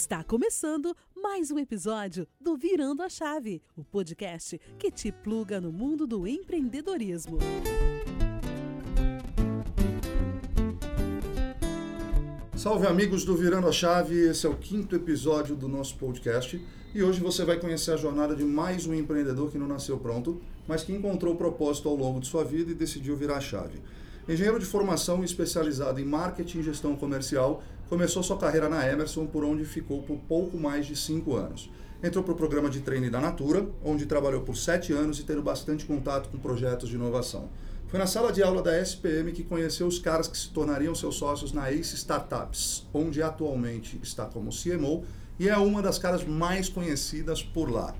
Está começando mais um episódio do Virando a Chave, o podcast que te pluga no mundo do empreendedorismo. Salve amigos do Virando a Chave, esse é o quinto episódio do nosso podcast e hoje você vai conhecer a jornada de mais um empreendedor que não nasceu pronto, mas que encontrou propósito ao longo de sua vida e decidiu virar a chave. Engenheiro de formação especializado em marketing e gestão comercial, começou sua carreira na Emerson, por onde ficou por pouco mais de cinco anos. Entrou para o programa de treine da Natura, onde trabalhou por sete anos e teve bastante contato com projetos de inovação. Foi na sala de aula da SPM que conheceu os caras que se tornariam seus sócios na Ace Startups, onde atualmente está como CMO e é uma das caras mais conhecidas por lá.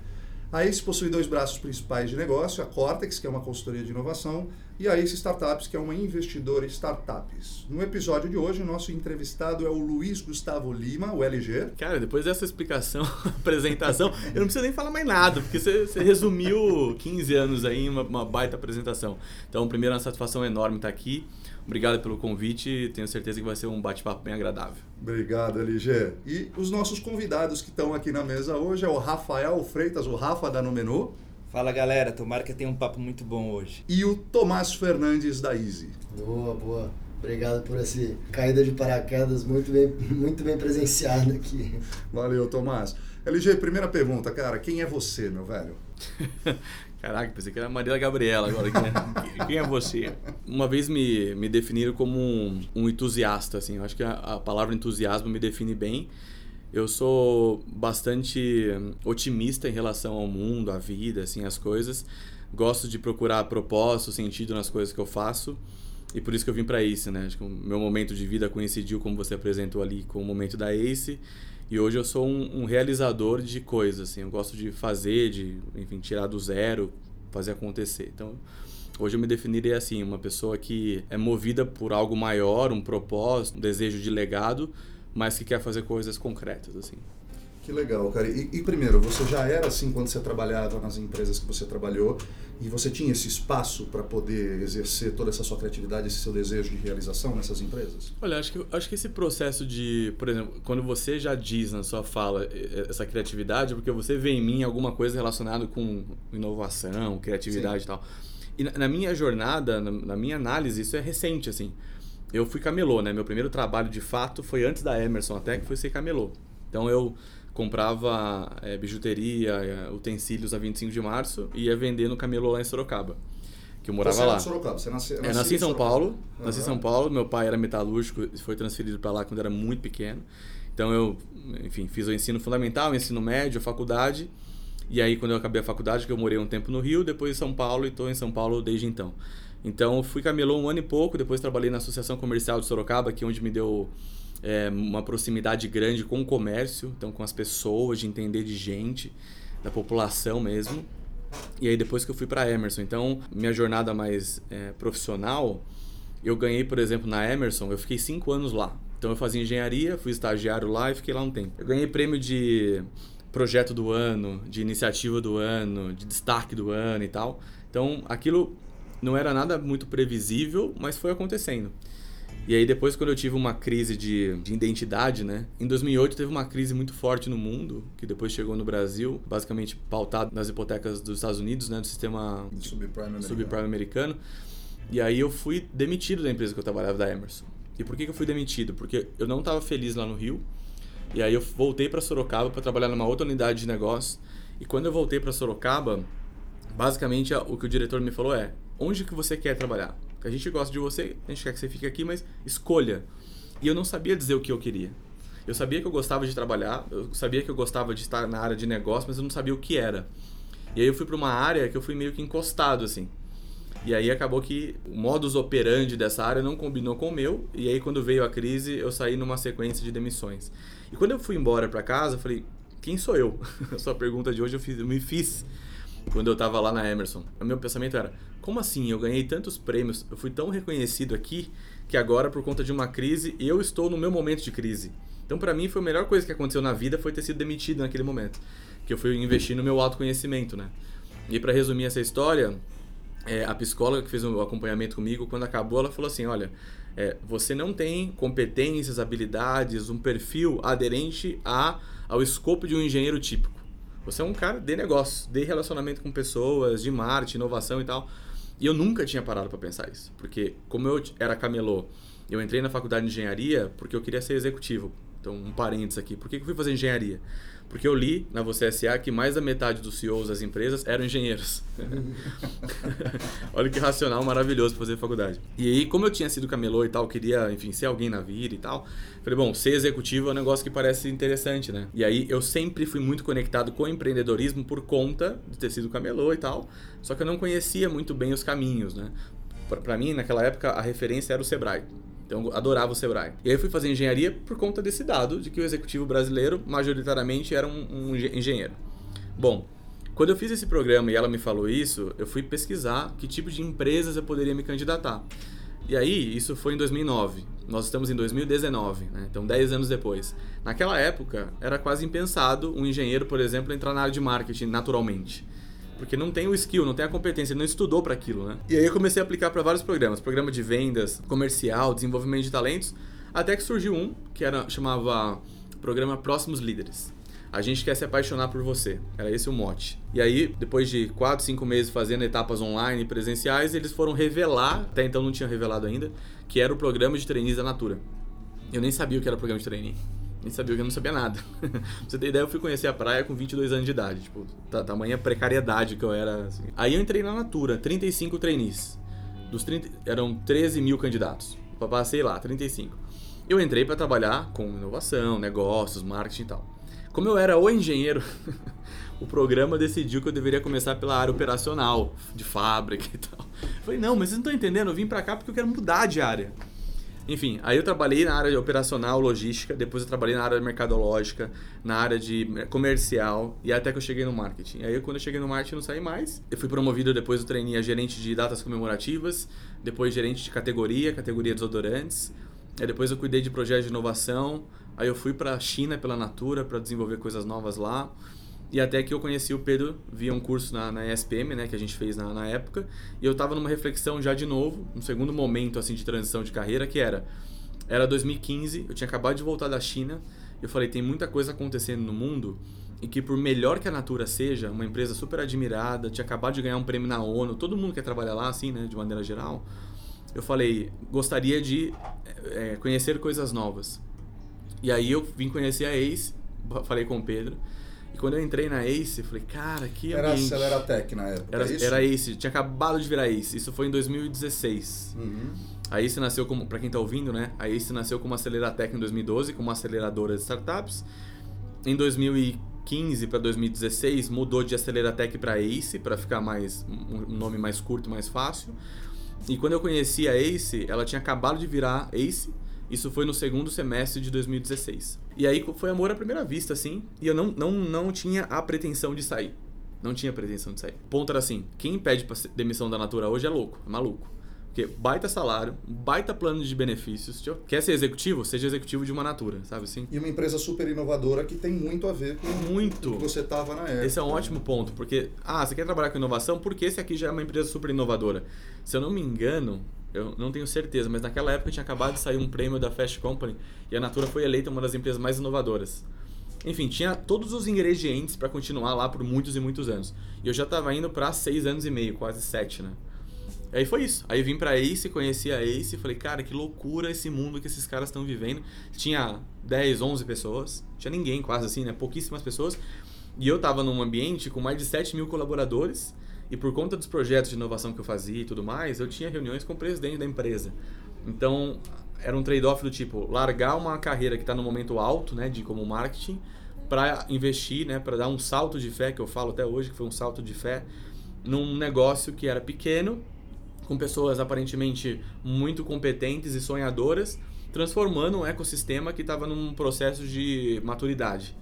A Ace possui dois braços principais de negócio, a Cortex, que é uma consultoria de inovação, e a Ace Startups, que é uma investidora em startups. No episódio de hoje, o nosso entrevistado é o Luiz Gustavo Lima, o LG. Cara, depois dessa explicação, apresentação, eu não preciso nem falar mais nada, porque você, você resumiu 15 anos aí em uma, uma baita apresentação. Então, primeiro, é uma satisfação enorme estar aqui. Obrigado pelo convite, tenho certeza que vai ser um bate-papo bem agradável. Obrigado, LG. E os nossos convidados que estão aqui na mesa hoje é o Rafael Freitas, o Rafa da Numenu. Fala galera, tomara que tenha um papo muito bom hoje. E o Tomás Fernandes da Easy. Boa, boa. Obrigado por essa caída de paraquedas muito bem, muito bem presenciada aqui. Valeu, Tomás. LG, primeira pergunta, cara, quem é você, meu velho? Caraca, pensei que era a Maria Gabriela agora. Quem é, quem é você? Uma vez me, me definiram como um, um entusiasta, assim. Eu acho que a, a, palavra entusiasmo me define bem. Eu sou bastante otimista em relação ao mundo, à vida, assim, às coisas. Gosto de procurar propósito, sentido nas coisas que eu faço. E por isso que eu vim para Ace, né? Acho que o meu momento de vida coincidiu, como você apresentou ali, com o momento da Ace. E hoje eu sou um, um, realizador de coisas, assim. Eu gosto de fazer, de, enfim, tirar do zero, fazer acontecer. Então, hoje eu me definiria assim, uma pessoa que é movida por algo maior, um propósito, um desejo de legado, mas que quer fazer coisas concretas, assim. Que legal, cara. E, e, primeiro, você já era assim quando você trabalhava nas empresas que você trabalhou e você tinha esse espaço para poder exercer toda essa sua criatividade, esse seu desejo de realização nessas empresas? Olha, acho que, acho que esse processo de, por exemplo, quando você já diz na sua fala essa criatividade, é porque você vê em mim alguma coisa relacionada com inovação, criatividade Sim. e tal. E na, na minha jornada, na, na minha análise, isso é recente, assim. Eu fui camelô, né? Meu primeiro trabalho de fato foi antes da Emerson até, que foi ser camelô. Então eu comprava é, bijuteria, é, utensílios a 25 de março e ia vender no camelô lá em Sorocaba. Que eu morava você lá. Em Sorocaba, você nasceu, é, nasci em São Paulo. Uhum. Nasci em São Paulo. Meu pai era metalúrgico e foi transferido para lá quando era muito pequeno. Então eu, enfim, fiz o ensino fundamental, o ensino médio, a faculdade. E aí quando eu acabei a faculdade, que eu morei um tempo no Rio, depois em São Paulo e estou em São Paulo desde então. Então fui camelô um ano e pouco, depois trabalhei na Associação Comercial de Sorocaba, que é onde me deu é, uma proximidade grande com o comércio, então com as pessoas, de entender de gente, da população mesmo. E aí depois que eu fui para Emerson, então minha jornada mais é, profissional, eu ganhei, por exemplo, na Emerson, eu fiquei cinco anos lá. Então eu fazia engenharia, fui estagiário lá e fiquei lá um tempo. Eu ganhei prêmio de projeto do ano, de iniciativa do ano, de destaque do ano e tal. Então aquilo não era nada muito previsível, mas foi acontecendo. E aí depois quando eu tive uma crise de, de identidade, né? Em 2008 teve uma crise muito forte no mundo, que depois chegou no Brasil, basicamente pautado nas hipotecas dos Estados Unidos, né? Do sistema subprime americano. subprime americano. E aí eu fui demitido da empresa que eu trabalhava, da Emerson. E por que, que eu fui demitido? Porque eu não estava feliz lá no Rio. E aí eu voltei para Sorocaba para trabalhar numa outra unidade de negócio. E quando eu voltei para Sorocaba, basicamente o que o diretor me falou é: onde que você quer trabalhar? A gente gosta de você, a gente quer que você fique aqui, mas escolha. E eu não sabia dizer o que eu queria. Eu sabia que eu gostava de trabalhar, eu sabia que eu gostava de estar na área de negócio, mas eu não sabia o que era. E aí eu fui para uma área que eu fui meio que encostado assim. E aí acabou que o modus operandi dessa área não combinou com o meu, e aí quando veio a crise, eu saí numa sequência de demissões. E quando eu fui embora para casa, eu falei: "Quem sou eu?" a sua pergunta de hoje eu, fiz, eu me fiz quando eu estava lá na Emerson. O meu pensamento era: como assim? Eu ganhei tantos prêmios, eu fui tão reconhecido aqui que agora, por conta de uma crise, eu estou no meu momento de crise. Então, para mim, foi a melhor coisa que aconteceu na vida foi ter sido demitido naquele momento, que eu fui investir no meu autoconhecimento, né? E para resumir essa história, é, a psicóloga que fez o acompanhamento comigo, quando acabou, ela falou assim: olha, é, você não tem competências, habilidades, um perfil aderente a, ao escopo de um engenheiro típico. Você é um cara de negócio, de relacionamento com pessoas, de marketing, inovação e tal. E eu nunca tinha parado para pensar isso, porque como eu era camelô, eu entrei na faculdade de engenharia porque eu queria ser executivo. Então, um parênteses aqui. Por que eu fui fazer engenharia? Porque eu li na Você SA que mais da metade dos CEOs das empresas eram engenheiros. Olha que racional maravilhoso fazer faculdade. E aí, como eu tinha sido camelô e tal, queria, enfim, ser alguém na vida e tal, falei, bom, ser executivo é um negócio que parece interessante, né? E aí, eu sempre fui muito conectado com o empreendedorismo por conta de ter sido camelô e tal, só que eu não conhecia muito bem os caminhos, né? Para mim, naquela época, a referência era o Sebrae. Então eu adorava o Sebrae. E aí eu fui fazer engenharia por conta desse dado de que o executivo brasileiro majoritariamente era um, um engenheiro. Bom, quando eu fiz esse programa e ela me falou isso, eu fui pesquisar que tipo de empresas eu poderia me candidatar. E aí, isso foi em 2009. Nós estamos em 2019, né? então 10 anos depois. Naquela época, era quase impensado um engenheiro, por exemplo, entrar na área de marketing naturalmente porque não tem o skill, não tem a competência, ele não estudou para aquilo, né? E aí eu comecei a aplicar para vários programas, programa de vendas, comercial, desenvolvimento de talentos, até que surgiu um que era chamava programa Próximos Líderes. A gente quer se apaixonar por você. Era esse o mote. E aí, depois de 4, 5 meses fazendo etapas online presenciais, eles foram revelar, até então não tinham revelado ainda, que era o programa de trainees da Natura. Eu nem sabia o que era programa de trainee nem sabia eu não sabia nada. pra você ter ideia, eu fui conhecer a praia com 22 anos de idade. Tipo, tamanha precariedade que eu era. Assim. Aí eu entrei na Natura, 35 trainees. Dos 30, eram 13 mil candidatos. Passei lá, 35. Eu entrei para trabalhar com inovação, negócios, marketing e tal. Como eu era o engenheiro, o programa decidiu que eu deveria começar pela área operacional, de fábrica e tal. Eu falei, não, mas vocês não estão entendendo, eu vim para cá porque eu quero mudar de área. Enfim, aí eu trabalhei na área operacional, logística, depois eu trabalhei na área mercadológica, na área de comercial e até que eu cheguei no marketing. Aí quando eu cheguei no marketing não saí mais. Eu fui promovido depois do trainee a gerente de datas comemorativas, depois gerente de categoria, categoria desodorantes. Aí depois eu cuidei de projetos de inovação. Aí eu fui para a China pela Natura para desenvolver coisas novas lá. E até que eu conheci o Pedro via um curso na, na ESPM, né, que a gente fez na, na época. E eu estava numa reflexão já de novo, um segundo momento assim de transição de carreira, que era era 2015, eu tinha acabado de voltar da China. Eu falei, tem muita coisa acontecendo no mundo e que por melhor que a Natura seja, uma empresa super admirada, tinha acabado de ganhar um prêmio na ONU, todo mundo quer trabalhar lá assim, né, de maneira geral. Eu falei, gostaria de é, conhecer coisas novas. E aí eu vim conhecer a Ace, falei com o Pedro. E quando eu entrei na Ace, eu falei, cara, que Era ambiente. Aceleratec na época, Era, é isso? era Ace, tinha acabado de virar Ace. Isso foi em 2016. Uhum. A Ace nasceu como, para quem tá ouvindo, né? A Ace nasceu como Aceleratec em 2012, como aceleradora de startups. Em 2015 para 2016 mudou de Aceleratec para Ace, para ficar mais um nome mais curto, mais fácil. E quando eu conheci a Ace, ela tinha acabado de virar Ace. Isso foi no segundo semestre de 2016. E aí foi amor à primeira vista, assim. E eu não, não, não tinha a pretensão de sair. Não tinha pretensão de sair. O ponto era assim: quem pede demissão da Natura hoje é louco, é maluco. Porque baita salário, baita plano de benefícios. Quer ser executivo? Seja executivo de uma Natura, sabe assim? E uma empresa super inovadora que tem muito a ver com muito. o que você estava na época. Esse é um ótimo ponto, porque, ah, você quer trabalhar com inovação? Porque esse aqui já é uma empresa super inovadora. Se eu não me engano, eu não tenho certeza, mas naquela época tinha acabado de sair um prêmio da Fast Company e a Natura foi eleita uma das empresas mais inovadoras. Enfim, tinha todos os ingredientes para continuar lá por muitos e muitos anos. E eu já estava indo para seis anos e meio, quase sete, né? Aí foi isso. Aí vim pra Ace, conheci a Ace e falei, cara, que loucura esse mundo que esses caras estão vivendo. Tinha 10, 11 pessoas, tinha ninguém quase assim, né? Pouquíssimas pessoas. E eu tava num ambiente com mais de 7 mil colaboradores. E por conta dos projetos de inovação que eu fazia e tudo mais, eu tinha reuniões com o presidente da empresa. Então, era um trade-off do tipo, largar uma carreira que está no momento alto, né, de como marketing, para investir, né, para dar um salto de fé, que eu falo até hoje que foi um salto de fé, num negócio que era pequeno, com pessoas aparentemente muito competentes e sonhadoras, transformando um ecossistema que estava num processo de maturidade.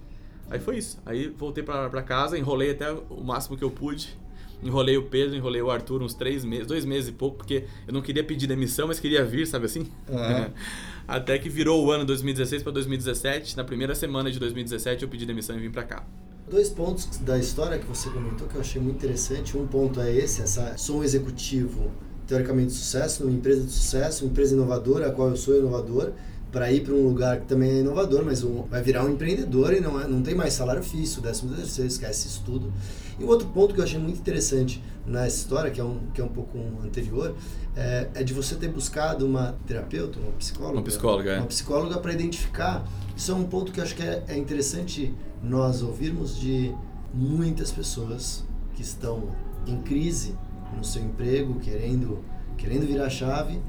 Aí foi isso. Aí voltei para casa, enrolei até o máximo que eu pude enrolei o Pedro, enrolei o Arthur uns três meses, dois meses e pouco, porque eu não queria pedir demissão, mas queria vir, sabe assim? Uhum. Até que virou o ano 2016 para 2017. Na primeira semana de 2017 eu pedi demissão e vim para cá. Dois pontos da história que você comentou que eu achei muito interessante. Um ponto é esse, essa sou um executivo teoricamente de sucesso, numa empresa de sucesso, uma empresa inovadora, a qual eu sou inovador, para ir para um lugar que também é inovador, mas um, vai virar um empreendedor e não, é, não tem mais salário fixo, décimo terceiro, esquece isso tudo. E o outro ponto que eu achei muito interessante nessa história, que é um, que é um pouco anterior, é, é de você ter buscado uma terapeuta, uma psicóloga. Uma psicóloga, é. Uma psicóloga para identificar. Isso é um ponto que eu acho que é, é interessante nós ouvirmos de muitas pessoas que estão em crise no seu emprego, querendo, querendo virar a chave,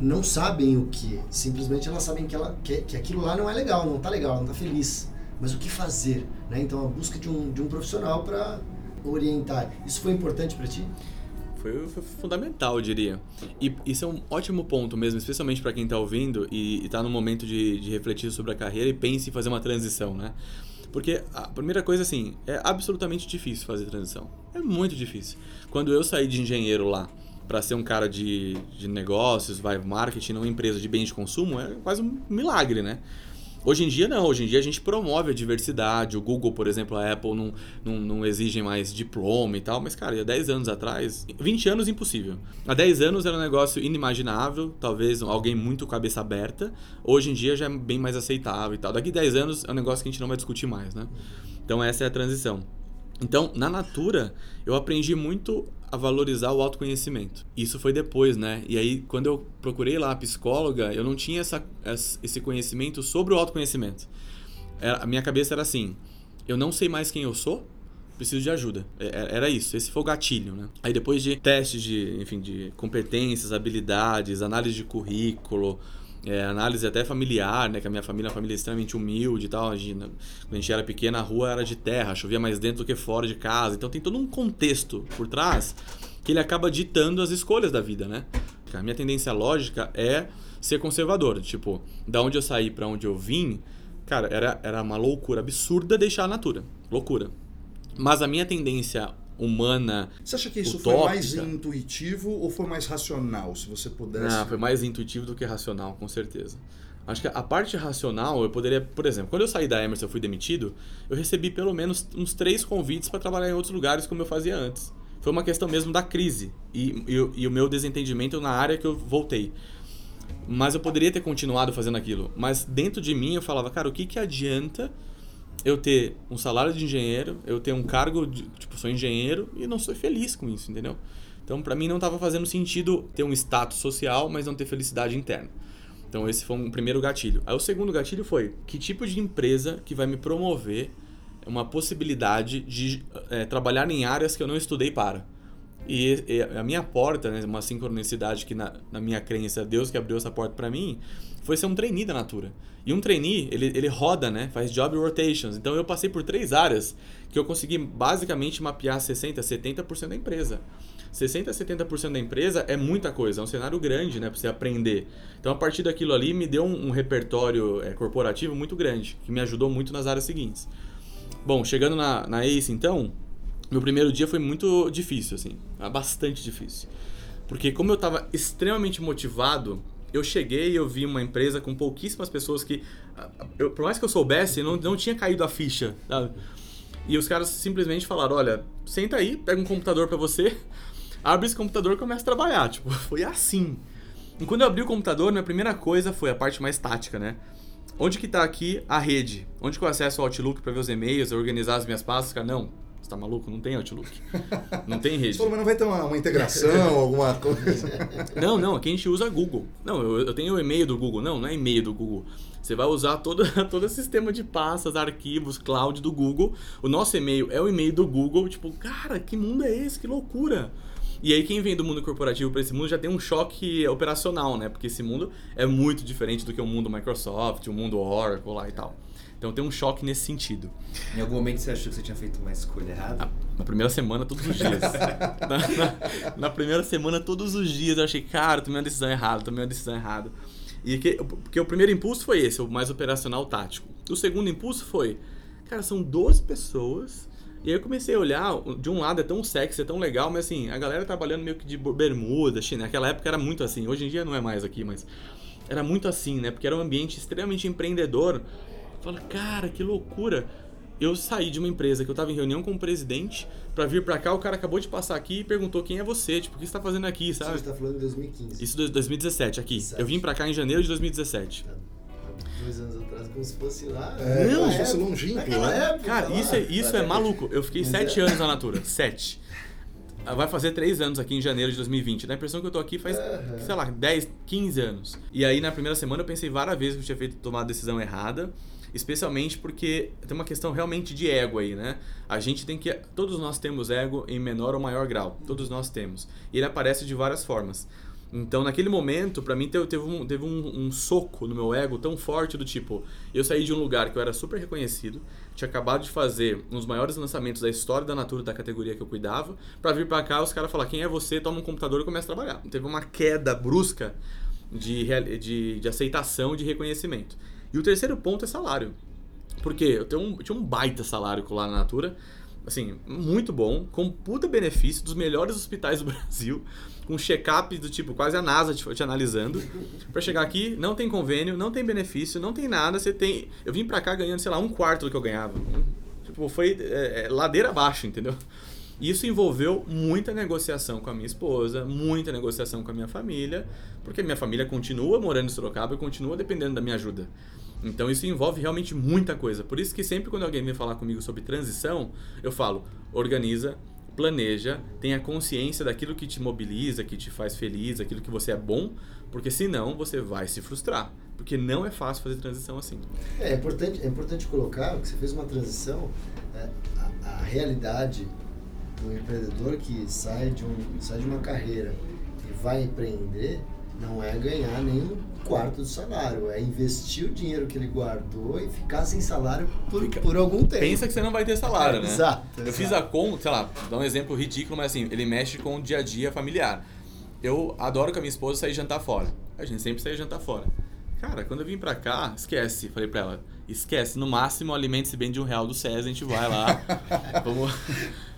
não sabem o que. Simplesmente elas sabem que, ela, que, que aquilo lá não é legal, não está legal, não está feliz. Mas o que fazer? Né? Então a busca de um, de um profissional para orientar. Isso foi importante para ti? Foi, foi, fundamental, eu diria. E isso é um ótimo ponto mesmo, especialmente para quem está ouvindo e está no momento de, de refletir sobre a carreira e pense em fazer uma transição, né? Porque a primeira coisa, assim, é absolutamente difícil fazer transição. É muito difícil. Quando eu saí de engenheiro lá para ser um cara de, de negócios, vai marketing numa empresa de bens de consumo, é quase um milagre, né? Hoje em dia não, hoje em dia a gente promove a diversidade, o Google, por exemplo, a Apple não, não, não exigem mais diploma e tal, mas cara, há 10 anos atrás, 20 anos impossível. Há 10 anos era um negócio inimaginável, talvez alguém muito cabeça aberta, hoje em dia já é bem mais aceitável e tal. Daqui 10 anos é um negócio que a gente não vai discutir mais, né? Então essa é a transição. Então, na Natura, eu aprendi muito a valorizar o autoconhecimento. Isso foi depois, né? E aí, quando eu procurei lá a psicóloga, eu não tinha essa, esse conhecimento sobre o autoconhecimento. A minha cabeça era assim: eu não sei mais quem eu sou, preciso de ajuda. É, é, era isso, esse foi o gatilho, né? Aí depois de testes de, enfim, de competências, habilidades, análise de currículo, é, análise até familiar, né? Que a minha família é uma família extremamente humilde e tal. A gente, quando a gente era pequena, a rua era de terra, chovia mais dentro do que fora de casa. Então tem todo um contexto por trás que ele acaba ditando as escolhas da vida, né? A minha tendência lógica é ser conservador. Tipo, da onde eu saí para onde eu vim, cara, era, era uma loucura absurda deixar a natura. Loucura. Mas a minha tendência humana. Você acha que isso utópica. foi mais intuitivo ou foi mais racional, se você pudesse? Não, foi mais intuitivo do que racional, com certeza. Acho que a parte racional, eu poderia, por exemplo, quando eu saí da Emerson, eu fui demitido, eu recebi pelo menos uns três convites para trabalhar em outros lugares como eu fazia antes. Foi uma questão mesmo da crise e, e, e o meu desentendimento na área que eu voltei. Mas eu poderia ter continuado fazendo aquilo. Mas dentro de mim eu falava, cara, o que, que adianta eu ter um salário de engenheiro, eu ter um cargo de, tipo, sou engenheiro e não sou feliz com isso, entendeu? Então, para mim não estava fazendo sentido ter um status social, mas não ter felicidade interna. Então, esse foi um primeiro gatilho. Aí o segundo gatilho foi, que tipo de empresa que vai me promover uma possibilidade de é, trabalhar em áreas que eu não estudei para? E, e a minha porta, né, uma sincronicidade que na, na minha crença, Deus que abriu essa porta para mim, foi ser um trainee da Natura. E um trainee, ele, ele roda, né? Faz job rotations. Então eu passei por três áreas que eu consegui basicamente mapear 60%, 70% da empresa. 60% a 70% da empresa é muita coisa, é um cenário grande, né? Pra você aprender. Então a partir daquilo ali me deu um, um repertório é, corporativo muito grande, que me ajudou muito nas áreas seguintes. Bom, chegando na, na ACE então, meu primeiro dia foi muito difícil, assim. Bastante difícil. Porque como eu estava extremamente motivado eu cheguei e eu vi uma empresa com pouquíssimas pessoas que, eu, por mais que eu soubesse, não, não tinha caído a ficha, sabe? E os caras simplesmente falaram, olha, senta aí, pega um computador para você, abre esse computador e começa a trabalhar. Tipo, foi assim. E quando eu abri o computador, minha primeira coisa foi a parte mais tática, né? Onde que tá aqui a rede? Onde que eu acesso o Outlook para ver os e-mails, organizar as minhas pastas? Cara, não, você tá maluco? Não tem Outlook. Não tem rede. Você falou, mas não vai ter uma, uma integração, alguma coisa? Não, não. Aqui a gente usa Google. Não, eu, eu tenho o e-mail do Google. Não, não é e-mail do Google. Você vai usar todo, todo o sistema de pastas, arquivos, cloud do Google. O nosso e-mail é o e-mail do Google. Tipo, cara, que mundo é esse? Que loucura! E aí quem vem do mundo corporativo para esse mundo já tem um choque operacional, né? Porque esse mundo é muito diferente do que o mundo Microsoft, o mundo Oracle lá e tal. Então tem um choque nesse sentido. Em algum momento você achou que você tinha feito uma escolha errada? Na, primeira semana, todos os dias. na, na, na, primeira semana, todos os dias, eu achei, cara, tomei uma decisão errada, tomei uma decisão errada. E que, porque o primeiro impulso foi esse, o mais operacional tático. O segundo impulso foi, cara, são 12 pessoas. E aí eu comecei a olhar, de um lado é tão sexy, é tão legal, mas assim, a galera trabalhando meio que de bermuda, naquela época era muito assim, hoje em dia não é mais aqui, mas era muito assim, né? Porque era um ambiente extremamente empreendedor, Fala, cara, que loucura. eu saí de uma empresa que eu tava em reunião com o presidente para vir para cá, o cara acabou de passar aqui e perguntou quem é você, tipo, o que você tá fazendo aqui, sabe? Você está falando de 2015. Isso de 2017 aqui. 17. Eu vim para cá em janeiro de 2017. Há Dois anos atrás, como se fosse lá. É, Não, como se fosse longínquo, né? Cara, lá. isso é, isso é maluco. Eu fiquei Mas sete é. anos na Natura. Sete. Vai fazer três anos aqui em janeiro de 2020. Dá a impressão que eu tô aqui faz, Aham. sei lá, 10, 15 anos. E aí, na primeira semana, eu pensei várias vezes que eu tinha feito tomado a decisão errada. Especialmente porque tem uma questão realmente de ego aí, né? A gente tem que. Todos nós temos ego em menor ou maior grau. Todos nós temos. E ele aparece de várias formas. Então, naquele momento, pra mim, teve, um, teve um, um soco no meu ego tão forte do tipo: eu saí de um lugar que eu era super reconhecido, tinha acabado de fazer um dos maiores lançamentos da história da Natura da categoria que eu cuidava, pra vir pra cá os caras falar: quem é você? Toma um computador e começa a trabalhar. Teve uma queda brusca de, de, de aceitação, de reconhecimento. E o terceiro ponto é salário. Porque eu, tenho um, eu tinha um baita salário lá na Natura, assim, muito bom, com puta benefício dos melhores hospitais do Brasil, com check-up do tipo, quase a NASA te, te analisando. Pra chegar aqui, não tem convênio, não tem benefício, não tem nada, você tem. Eu vim pra cá ganhando, sei lá, um quarto do que eu ganhava. Tipo, foi é, é, ladeira abaixo, entendeu? Isso envolveu muita negociação com a minha esposa, muita negociação com a minha família, porque minha família continua morando em Sorocaba e continua dependendo da minha ajuda. Então isso envolve realmente muita coisa. Por isso que sempre quando alguém vem falar comigo sobre transição, eu falo: organiza, planeja, tenha consciência daquilo que te mobiliza, que te faz feliz, aquilo que você é bom, porque senão você vai se frustrar. Porque não é fácil fazer transição assim. É, é importante, é importante colocar que você fez uma transição, é, a, a realidade do empreendedor que sai de, um, sai de uma carreira e vai empreender não é ganhar nem um quarto do salário, é investir o dinheiro que ele guardou e ficar sem salário por, Fica- por algum tempo. Pensa que você não vai ter salário, né? Exato, Eu exato. fiz a conta, sei lá, dá um exemplo ridículo, mas assim, ele mexe com o dia a dia familiar. Eu adoro com a minha esposa sair jantar fora. A gente sempre sai jantar fora. Cara, quando eu vim pra cá, esquece. Falei pra ela, esquece. No máximo, alimente-se bem de um real do César, a gente vai lá. vamos...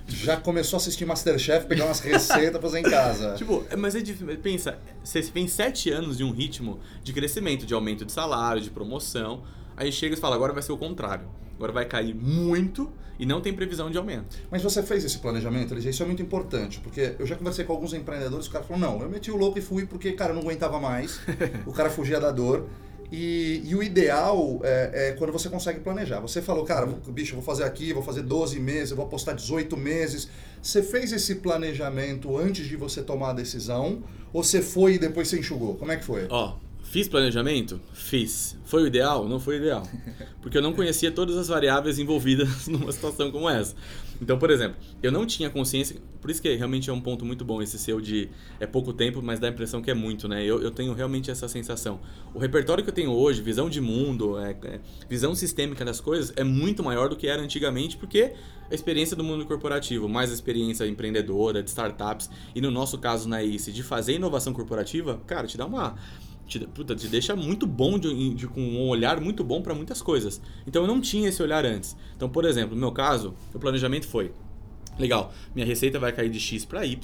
Já começou a assistir Masterchef, pegar umas receitas pra fazer em casa. Tipo, é- mas é difícil. Pensa, você vem sete anos de um ritmo de crescimento, de aumento de salário, de promoção. Aí chega e fala, agora vai ser o contrário. Agora vai cair muito e não tem previsão de aumento. Mas você fez esse planejamento, LG? Isso é muito importante, porque eu já conversei com alguns empreendedores, o cara falou, não, eu meti o louco e fui porque, cara, eu não aguentava mais, o cara fugia da dor. E, e o ideal é, é quando você consegue planejar. Você falou, cara, vou- bicho, eu vou fazer aqui, vou fazer 12 meses, eu vou apostar 18 meses. Você fez esse planejamento antes de você tomar a decisão? Ou você foi e depois você enxugou? Como é que foi? Ó, fiz planejamento? Fiz. Foi o ideal? Não foi o ideal. Porque eu não conhecia todas as variáveis envolvidas numa situação como essa. Então, por exemplo, eu não tinha consciência. Por isso que realmente é um ponto muito bom esse seu de é pouco tempo, mas dá a impressão que é muito, né? Eu, eu tenho realmente essa sensação. O repertório que eu tenho hoje, visão de mundo, é, é, visão sistêmica das coisas, é muito maior do que era antigamente, porque a experiência do mundo corporativo, mais a experiência empreendedora, de startups, e no nosso caso na ICE, de fazer inovação corporativa, cara, te dá uma te, puta, te deixa muito bom, de, de- com um olhar muito bom para muitas coisas. Então eu não tinha esse olhar antes. Então, por exemplo, no meu caso, o planejamento foi: legal, minha receita vai cair de X para Y,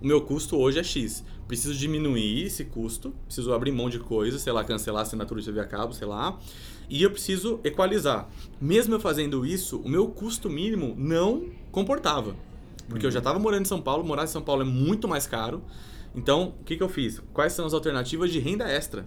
o meu custo hoje é X. Preciso diminuir esse custo, preciso abrir mão de coisas, sei lá, cancelar a assinatura de TV a cabo, sei lá. E eu preciso equalizar. Mesmo eu fazendo isso, o meu custo mínimo não comportava. Porque eu já estava morando em São Paulo, morar em São Paulo é muito mais caro. Então, o que, que eu fiz? Quais são as alternativas de renda extra?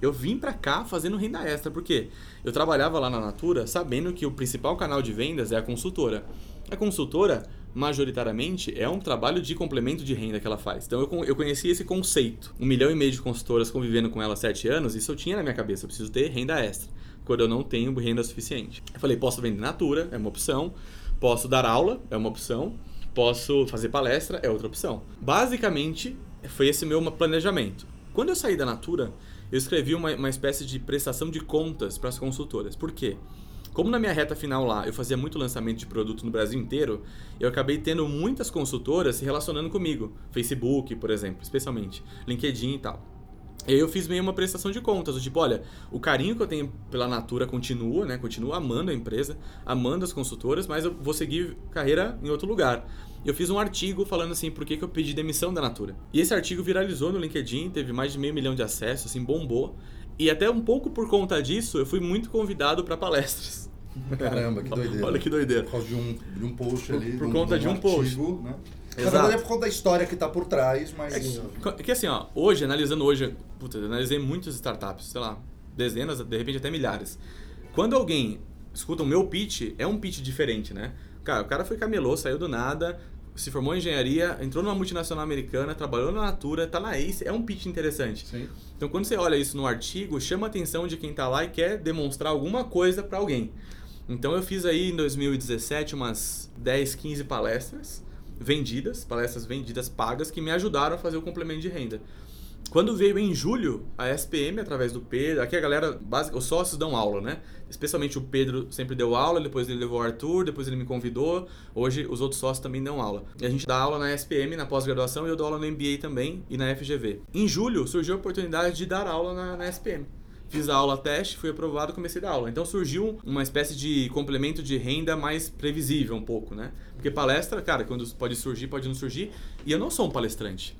Eu vim pra cá fazendo renda extra, porque eu trabalhava lá na Natura sabendo que o principal canal de vendas é a consultora. A consultora, majoritariamente, é um trabalho de complemento de renda que ela faz. Então eu, eu conheci esse conceito. Um milhão e meio de consultoras convivendo com ela há sete anos, isso eu tinha na minha cabeça. Eu preciso ter renda extra, quando eu não tenho renda suficiente. Eu falei, posso vender Natura, é uma opção. Posso dar aula, é uma opção. Posso fazer palestra, é outra opção. Basicamente, foi esse meu planejamento. Quando eu saí da Natura, eu escrevi uma, uma espécie de prestação de contas para as consultoras. Por quê? Como na minha reta final lá eu fazia muito lançamento de produto no Brasil inteiro, eu acabei tendo muitas consultoras se relacionando comigo. Facebook, por exemplo, especialmente. LinkedIn e tal. E aí eu fiz meio uma prestação de contas, tipo, olha, o carinho que eu tenho pela Natura continua, né? Continuo amando a empresa, amando as consultoras, mas eu vou seguir carreira em outro lugar. Eu fiz um artigo falando assim, por que, que eu pedi demissão da Natura. E esse artigo viralizou no LinkedIn, teve mais de meio milhão de acessos, assim, bombou. E até um pouco por conta disso, eu fui muito convidado para palestras. Caramba, que doideira. Olha que doideira. Por causa de um, de um post ali. por de conta de um post. artigo, Né? Na Exato. verdade é por conta da história que tá por trás, mas. É que assim, ó, hoje, analisando hoje, puta, eu analisei muitas startups, sei lá, dezenas, de repente até milhares. Quando alguém escuta o meu pitch, é um pitch diferente, né? Cara, o cara foi camelô, saiu do nada, se formou em engenharia, entrou numa multinacional americana, trabalhou na Natura, tá na Ace, é um pitch interessante. Sim. Então, quando você olha isso no artigo, chama a atenção de quem tá lá e quer demonstrar alguma coisa para alguém. Então, eu fiz aí em 2017 umas 10, 15 palestras vendidas, palestras vendidas pagas, que me ajudaram a fazer o complemento de renda. Quando veio em julho, a SPM, através do Pedro, aqui a galera, os sócios dão aula, né? Especialmente o Pedro sempre deu aula, depois ele levou o Arthur, depois ele me convidou. Hoje os outros sócios também dão aula. E a gente dá aula na SPM, na pós-graduação, e eu dou aula no MBA também e na FGV. Em julho surgiu a oportunidade de dar aula na, na SPM. Fiz a aula teste, fui aprovado comecei a dar aula. Então surgiu uma espécie de complemento de renda mais previsível um pouco, né? Porque palestra, cara, quando pode surgir, pode não surgir. E eu não sou um palestrante.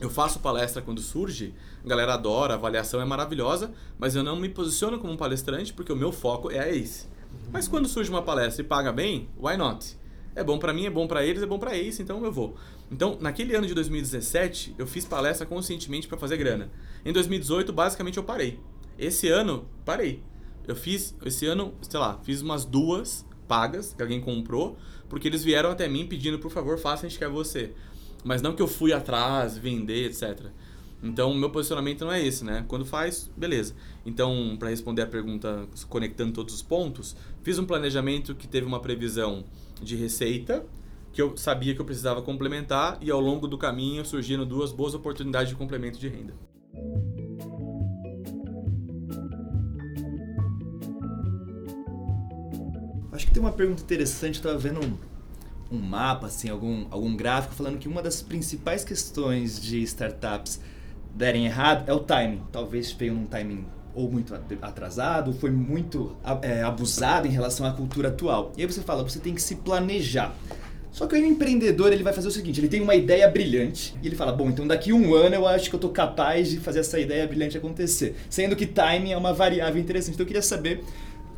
Eu faço palestra quando surge, a galera adora, a avaliação é maravilhosa, mas eu não me posiciono como um palestrante porque o meu foco é a ACE. Mas quando surge uma palestra e paga bem, why not? É bom pra mim, é bom pra eles, é bom pra ACE, então eu vou. Então, naquele ano de 2017, eu fiz palestra conscientemente para fazer grana. Em 2018, basicamente eu parei. Esse ano, parei. Eu fiz, esse ano, sei lá, fiz umas duas pagas que alguém comprou, porque eles vieram até mim pedindo, por favor, faça, a gente quer você. Mas não que eu fui atrás, vender, etc. Então, o meu posicionamento não é esse, né? Quando faz, beleza. Então, para responder a pergunta, conectando todos os pontos, fiz um planejamento que teve uma previsão de receita, que eu sabia que eu precisava complementar, e ao longo do caminho surgiram duas boas oportunidades de complemento de renda. Acho que tem uma pergunta interessante, eu tava vendo um, um mapa, assim, algum, algum gráfico falando que uma das principais questões de startups derem errado é o timing. Talvez veio num timing ou muito atrasado, ou foi muito é, abusado em relação à cultura atual. E aí você fala, você tem que se planejar. Só que o empreendedor ele vai fazer o seguinte, ele tem uma ideia brilhante e ele fala, bom, então daqui um ano eu acho que eu tô capaz de fazer essa ideia brilhante acontecer. Sendo que timing é uma variável interessante. Então eu queria saber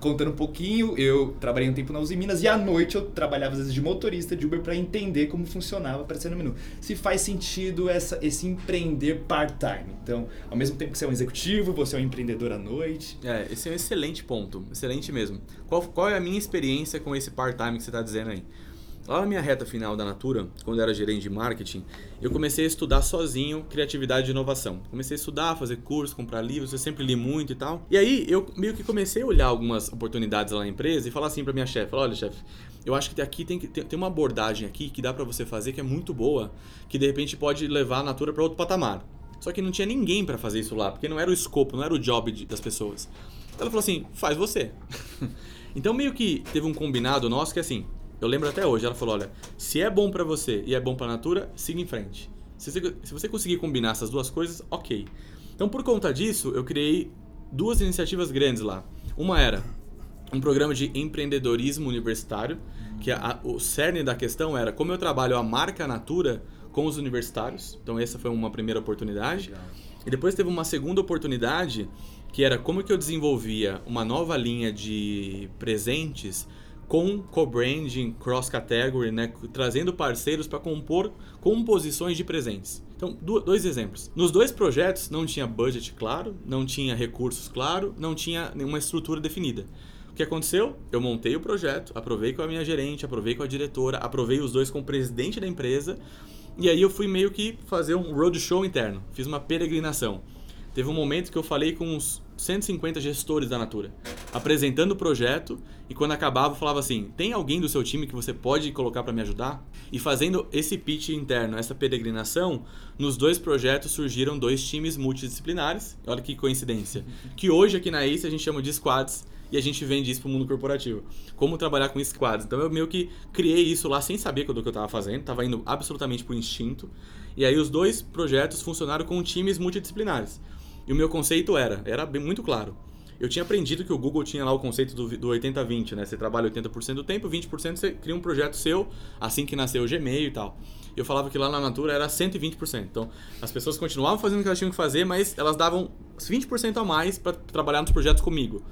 contando um pouquinho, eu trabalhei um tempo na Uzi Minas e à noite eu trabalhava às vezes de motorista de Uber para entender como funcionava aparecendo no menu. Se faz sentido essa, esse empreender part-time. Então, ao mesmo tempo que você é um executivo, você é um empreendedor à noite. É, esse é um excelente ponto, excelente mesmo. Qual, qual é a minha experiência com esse part-time que você está dizendo aí? Lá na minha reta final da Natura, quando eu era gerente de marketing, eu comecei a estudar sozinho criatividade e inovação. Comecei a estudar, fazer curso, comprar livros, eu sempre li muito e tal. E aí eu meio que comecei a olhar algumas oportunidades lá na empresa e falar assim para minha chefe, olha chefe, eu acho que aqui tem, que, tem uma abordagem aqui que dá para você fazer que é muito boa, que de repente pode levar a Natura para outro patamar. Só que não tinha ninguém para fazer isso lá, porque não era o escopo, não era o job de, das pessoas. Ela falou assim, faz você. então meio que teve um combinado nosso que é assim, eu lembro até hoje, ela falou: olha, se é bom para você e é bom para a natura, siga em frente. Se você, se você conseguir combinar essas duas coisas, ok. Então, por conta disso, eu criei duas iniciativas grandes lá. Uma era um programa de empreendedorismo universitário, que a, o cerne da questão era como eu trabalho a marca Natura com os universitários. Então, essa foi uma primeira oportunidade. E depois teve uma segunda oportunidade, que era como que eu desenvolvia uma nova linha de presentes com co-branding, cross-category, né, trazendo parceiros para compor composições de presentes. Então, dois exemplos. Nos dois projetos não tinha budget claro, não tinha recursos claro, não tinha nenhuma estrutura definida. O que aconteceu? Eu montei o projeto, aprovei com a minha gerente, aprovei com a diretora, aprovei os dois com o presidente da empresa, e aí eu fui meio que fazer um roadshow interno, fiz uma peregrinação. Teve um momento que eu falei com uns 150 gestores da Natura, apresentando o projeto e quando acabava falava assim: "Tem alguém do seu time que você pode colocar para me ajudar?" E fazendo esse pitch interno, essa peregrinação, nos dois projetos surgiram dois times multidisciplinares. Olha que coincidência. Que hoje aqui na ACE a gente chama de squads e a gente vende isso para o mundo corporativo. Como trabalhar com squads. Então eu meio que criei isso lá sem saber do que eu estava fazendo, estava indo absolutamente por instinto. E aí os dois projetos funcionaram com times multidisciplinares. E o meu conceito era, era bem, muito claro. Eu tinha aprendido que o Google tinha lá o conceito do, do 80-20, né? Você trabalha 80% do tempo, 20% você cria um projeto seu, assim que nasceu o Gmail e tal. Eu falava que lá na Natura era 120%. Então, as pessoas continuavam fazendo o que elas tinham que fazer, mas elas davam 20% a mais para trabalhar nos projetos comigo.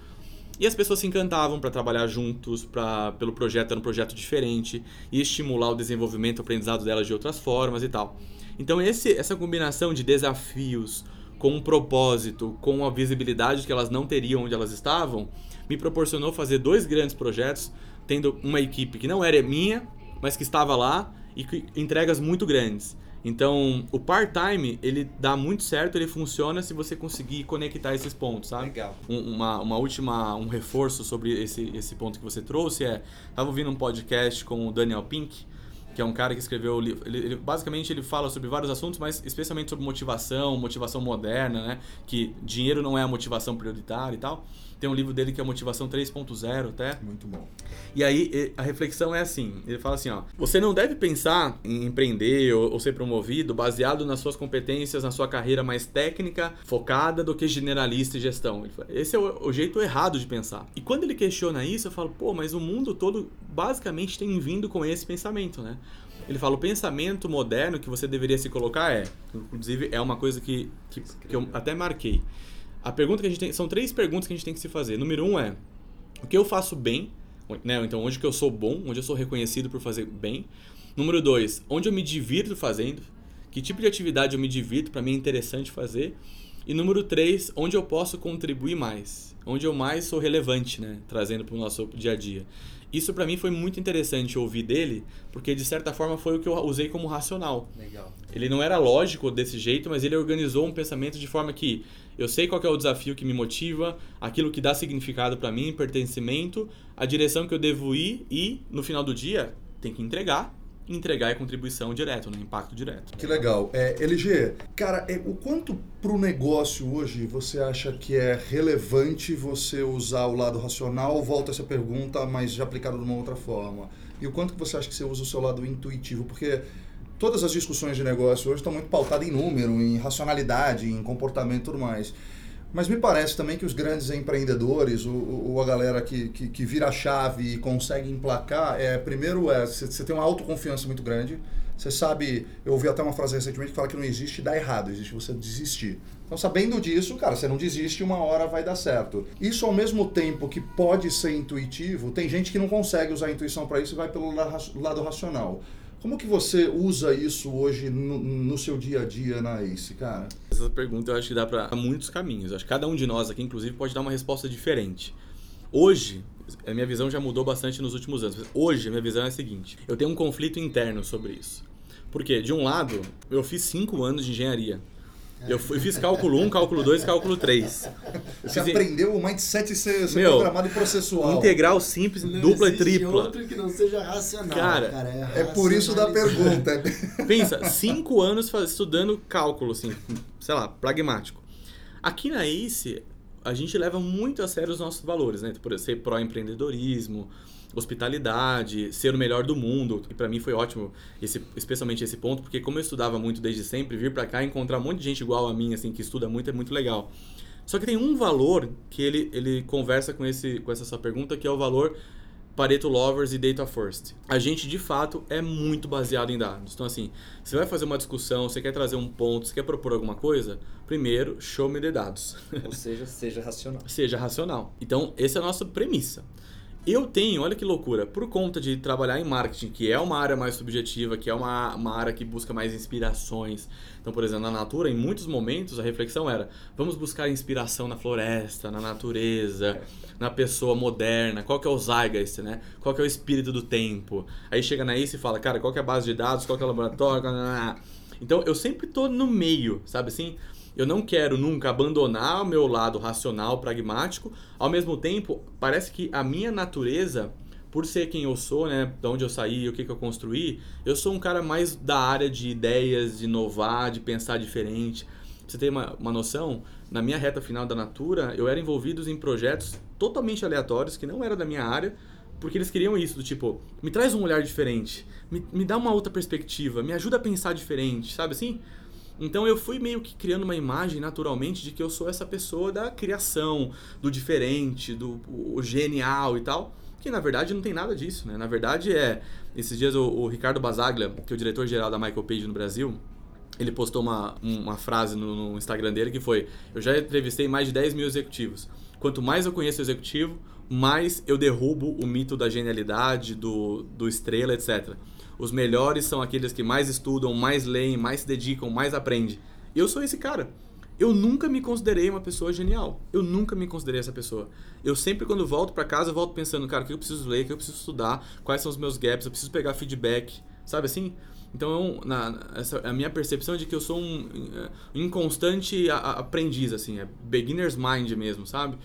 E as pessoas se encantavam para trabalhar juntos, pra, pelo projeto, era um projeto diferente, e estimular o desenvolvimento, o aprendizado delas de outras formas e tal. Então esse, essa combinação de desafios com um propósito, com a visibilidade que elas não teriam onde elas estavam, me proporcionou fazer dois grandes projetos, tendo uma equipe que não era minha, mas que estava lá e que entregas muito grandes. Então, o part-time, ele dá muito certo, ele funciona se você conseguir conectar esses pontos, sabe? Legal. Um, uma, uma última, um reforço sobre esse, esse ponto que você trouxe é, estava ouvindo um podcast com o Daniel Pink, que é um cara que escreveu ele, ele, basicamente ele fala sobre vários assuntos, mas especialmente sobre motivação, motivação moderna, né? Que dinheiro não é a motivação prioritária e tal. Tem um livro dele que é Motivação 3.0 até. Muito bom. E aí a reflexão é assim, ele fala assim, ó, você não deve pensar em empreender ou, ou, ser promovido baseado nas suas competências, na sua carreira mais técnica, focada do que generalista e gestão. Fala, Esse é o, o, jeito errado de pensar. E quando ele questiona isso, eu falo, pô, mas o mundo todo basicamente tem vindo com esse pensamento, né? Ele fala, o pensamento moderno que você deveria se colocar é, inclusive é uma coisa que, que, que eu até marquei. A pergunta que a gente tem. São três perguntas que a gente tem que se fazer. Número um é: o que eu faço bem? Né? Então, onde que eu sou bom? Onde eu sou reconhecido por fazer bem? Número dois: onde eu me divirto fazendo? Que tipo de atividade eu me divirto? Para mim é interessante fazer. E número três: onde eu posso contribuir mais? Onde eu mais sou relevante, né? Trazendo para o nosso dia a dia. Isso para mim foi muito interessante ouvir dele, porque de certa forma foi o que eu usei como racional. Legal. Ele não era lógico desse jeito, mas ele organizou um pensamento de forma que eu sei qual é o desafio que me motiva, aquilo que dá significado para mim, pertencimento, a direção que eu devo ir e no final do dia tem que entregar entregar é contribuição direta, né? impacto direto. Que legal. É, LG, cara, é, o quanto para o negócio hoje você acha que é relevante você usar o lado racional? Volta essa pergunta, mas já aplicado de uma outra forma. E o quanto que você acha que você usa o seu lado intuitivo? Porque todas as discussões de negócio hoje estão muito pautadas em número, em racionalidade, em comportamento e tudo mais. Mas me parece também que os grandes empreendedores, ou, a galera que, que, que, vira a chave e consegue emplacar, é, primeiro é você tem uma autoconfiança muito grande. Você sabe, eu ouvi até uma frase recentemente que fala que não existe dar errado, existe você desistir. Então, sabendo disso, cara, você não desiste, uma hora vai dar certo. Isso ao mesmo tempo que pode ser intuitivo, tem gente que não consegue usar a intuição para isso e vai pelo lado racional. Como que você usa isso hoje no, no, seu dia a dia na ACE, cara? Essa pergunta eu acho que dá para muitos caminhos. Acho que cada um de nós aqui, inclusive, pode dar uma resposta diferente. Hoje, a minha visão já mudou bastante nos últimos anos. Hoje, a minha visão é a seguinte: eu tenho um conflito interno sobre isso. Porque, de um lado, eu fiz cinco anos de engenharia. Eu, fui, fiz cálculo 1, cálculo 2 e cálculo 3. Você fiz, aprendeu o mindset ser, ser meu, programado e processual. Integral simples, não dupla e tripla. outro que não seja racional. Cara, cara é, é, por isso da pergunta. Pensa, 5 anos estudando cálculo, assim, sei lá, pragmático. Aqui na ACE, a gente leva muito a sério os nossos valores, né? Por ser pró-empreendedorismo, hospitalidade, ser o melhor do mundo. E para mim foi ótimo, esse, especialmente esse ponto, porque como eu estudava muito desde sempre, vir para cá e encontrar um monte de gente igual a mim, assim, que estuda muito, é muito legal. Só que tem um valor que ele, ele conversa com, esse, com essa sua pergunta, que é o valor Pareto Lovers e Data First. A gente, de fato, é muito baseado em dados. Então, assim, você vai fazer uma discussão, você quer trazer um ponto, você quer propor alguma coisa, primeiro, show me the dados. Ou seja, seja racional. seja racional. Então, essa é a nossa premissa. Eu tenho, olha que loucura, por conta de trabalhar em marketing, que é uma área mais subjetiva, que é uma, uma área que busca mais inspirações. Então, por exemplo, na Natura, em muitos momentos, a reflexão era: vamos buscar inspiração na floresta, na natureza, na pessoa moderna, qual que é o zeitgeist, né? Qual que é o espírito do tempo. Aí chega na ICE e fala: cara, qual que é a base de dados, qual que é o laboratório, então eu sempre tô no meio, sabe assim? Eu não quero nunca abandonar o meu lado racional, pragmático. Ao mesmo tempo, parece que a minha natureza, por ser quem eu sou, né, de onde eu saí, o que, que eu construí, eu sou um cara mais da área de ideias, de inovar, de pensar diferente. Você tem uma, uma noção? Na minha reta final da Natura, eu era envolvido em projetos totalmente aleatórios, que não era da minha área, porque eles queriam isso, do tipo, me traz um olhar diferente, me, me dá uma outra perspectiva, me ajuda a pensar diferente, sabe assim? Então eu fui meio que criando uma imagem naturalmente de que eu sou essa pessoa da criação, do diferente, do genial e tal. Que na verdade não tem nada disso, né? Na verdade é. Esses dias o, o Ricardo Basaglia, que é o diretor-geral da Michael Page no Brasil, ele postou uma, uma frase no, no Instagram dele que foi: Eu já entrevistei mais de 10 mil executivos. Quanto mais eu conheço o executivo, mais eu derrubo o mito da genialidade, do, do estrela, etc. Os melhores são aqueles que mais estudam, mais leem, mais se dedicam, mais aprendem. Eu sou esse cara. Eu nunca me considerei uma pessoa genial. Eu nunca me considerei essa pessoa. Eu sempre, quando volto para casa, eu volto pensando, cara, o que eu preciso ler, o que eu preciso estudar, quais são os meus gaps, eu preciso pegar feedback, sabe assim? Então, na, essa, a minha percepção é de que eu sou um, um inconstante a, a, aprendiz, assim, é beginner's mind mesmo, sabe?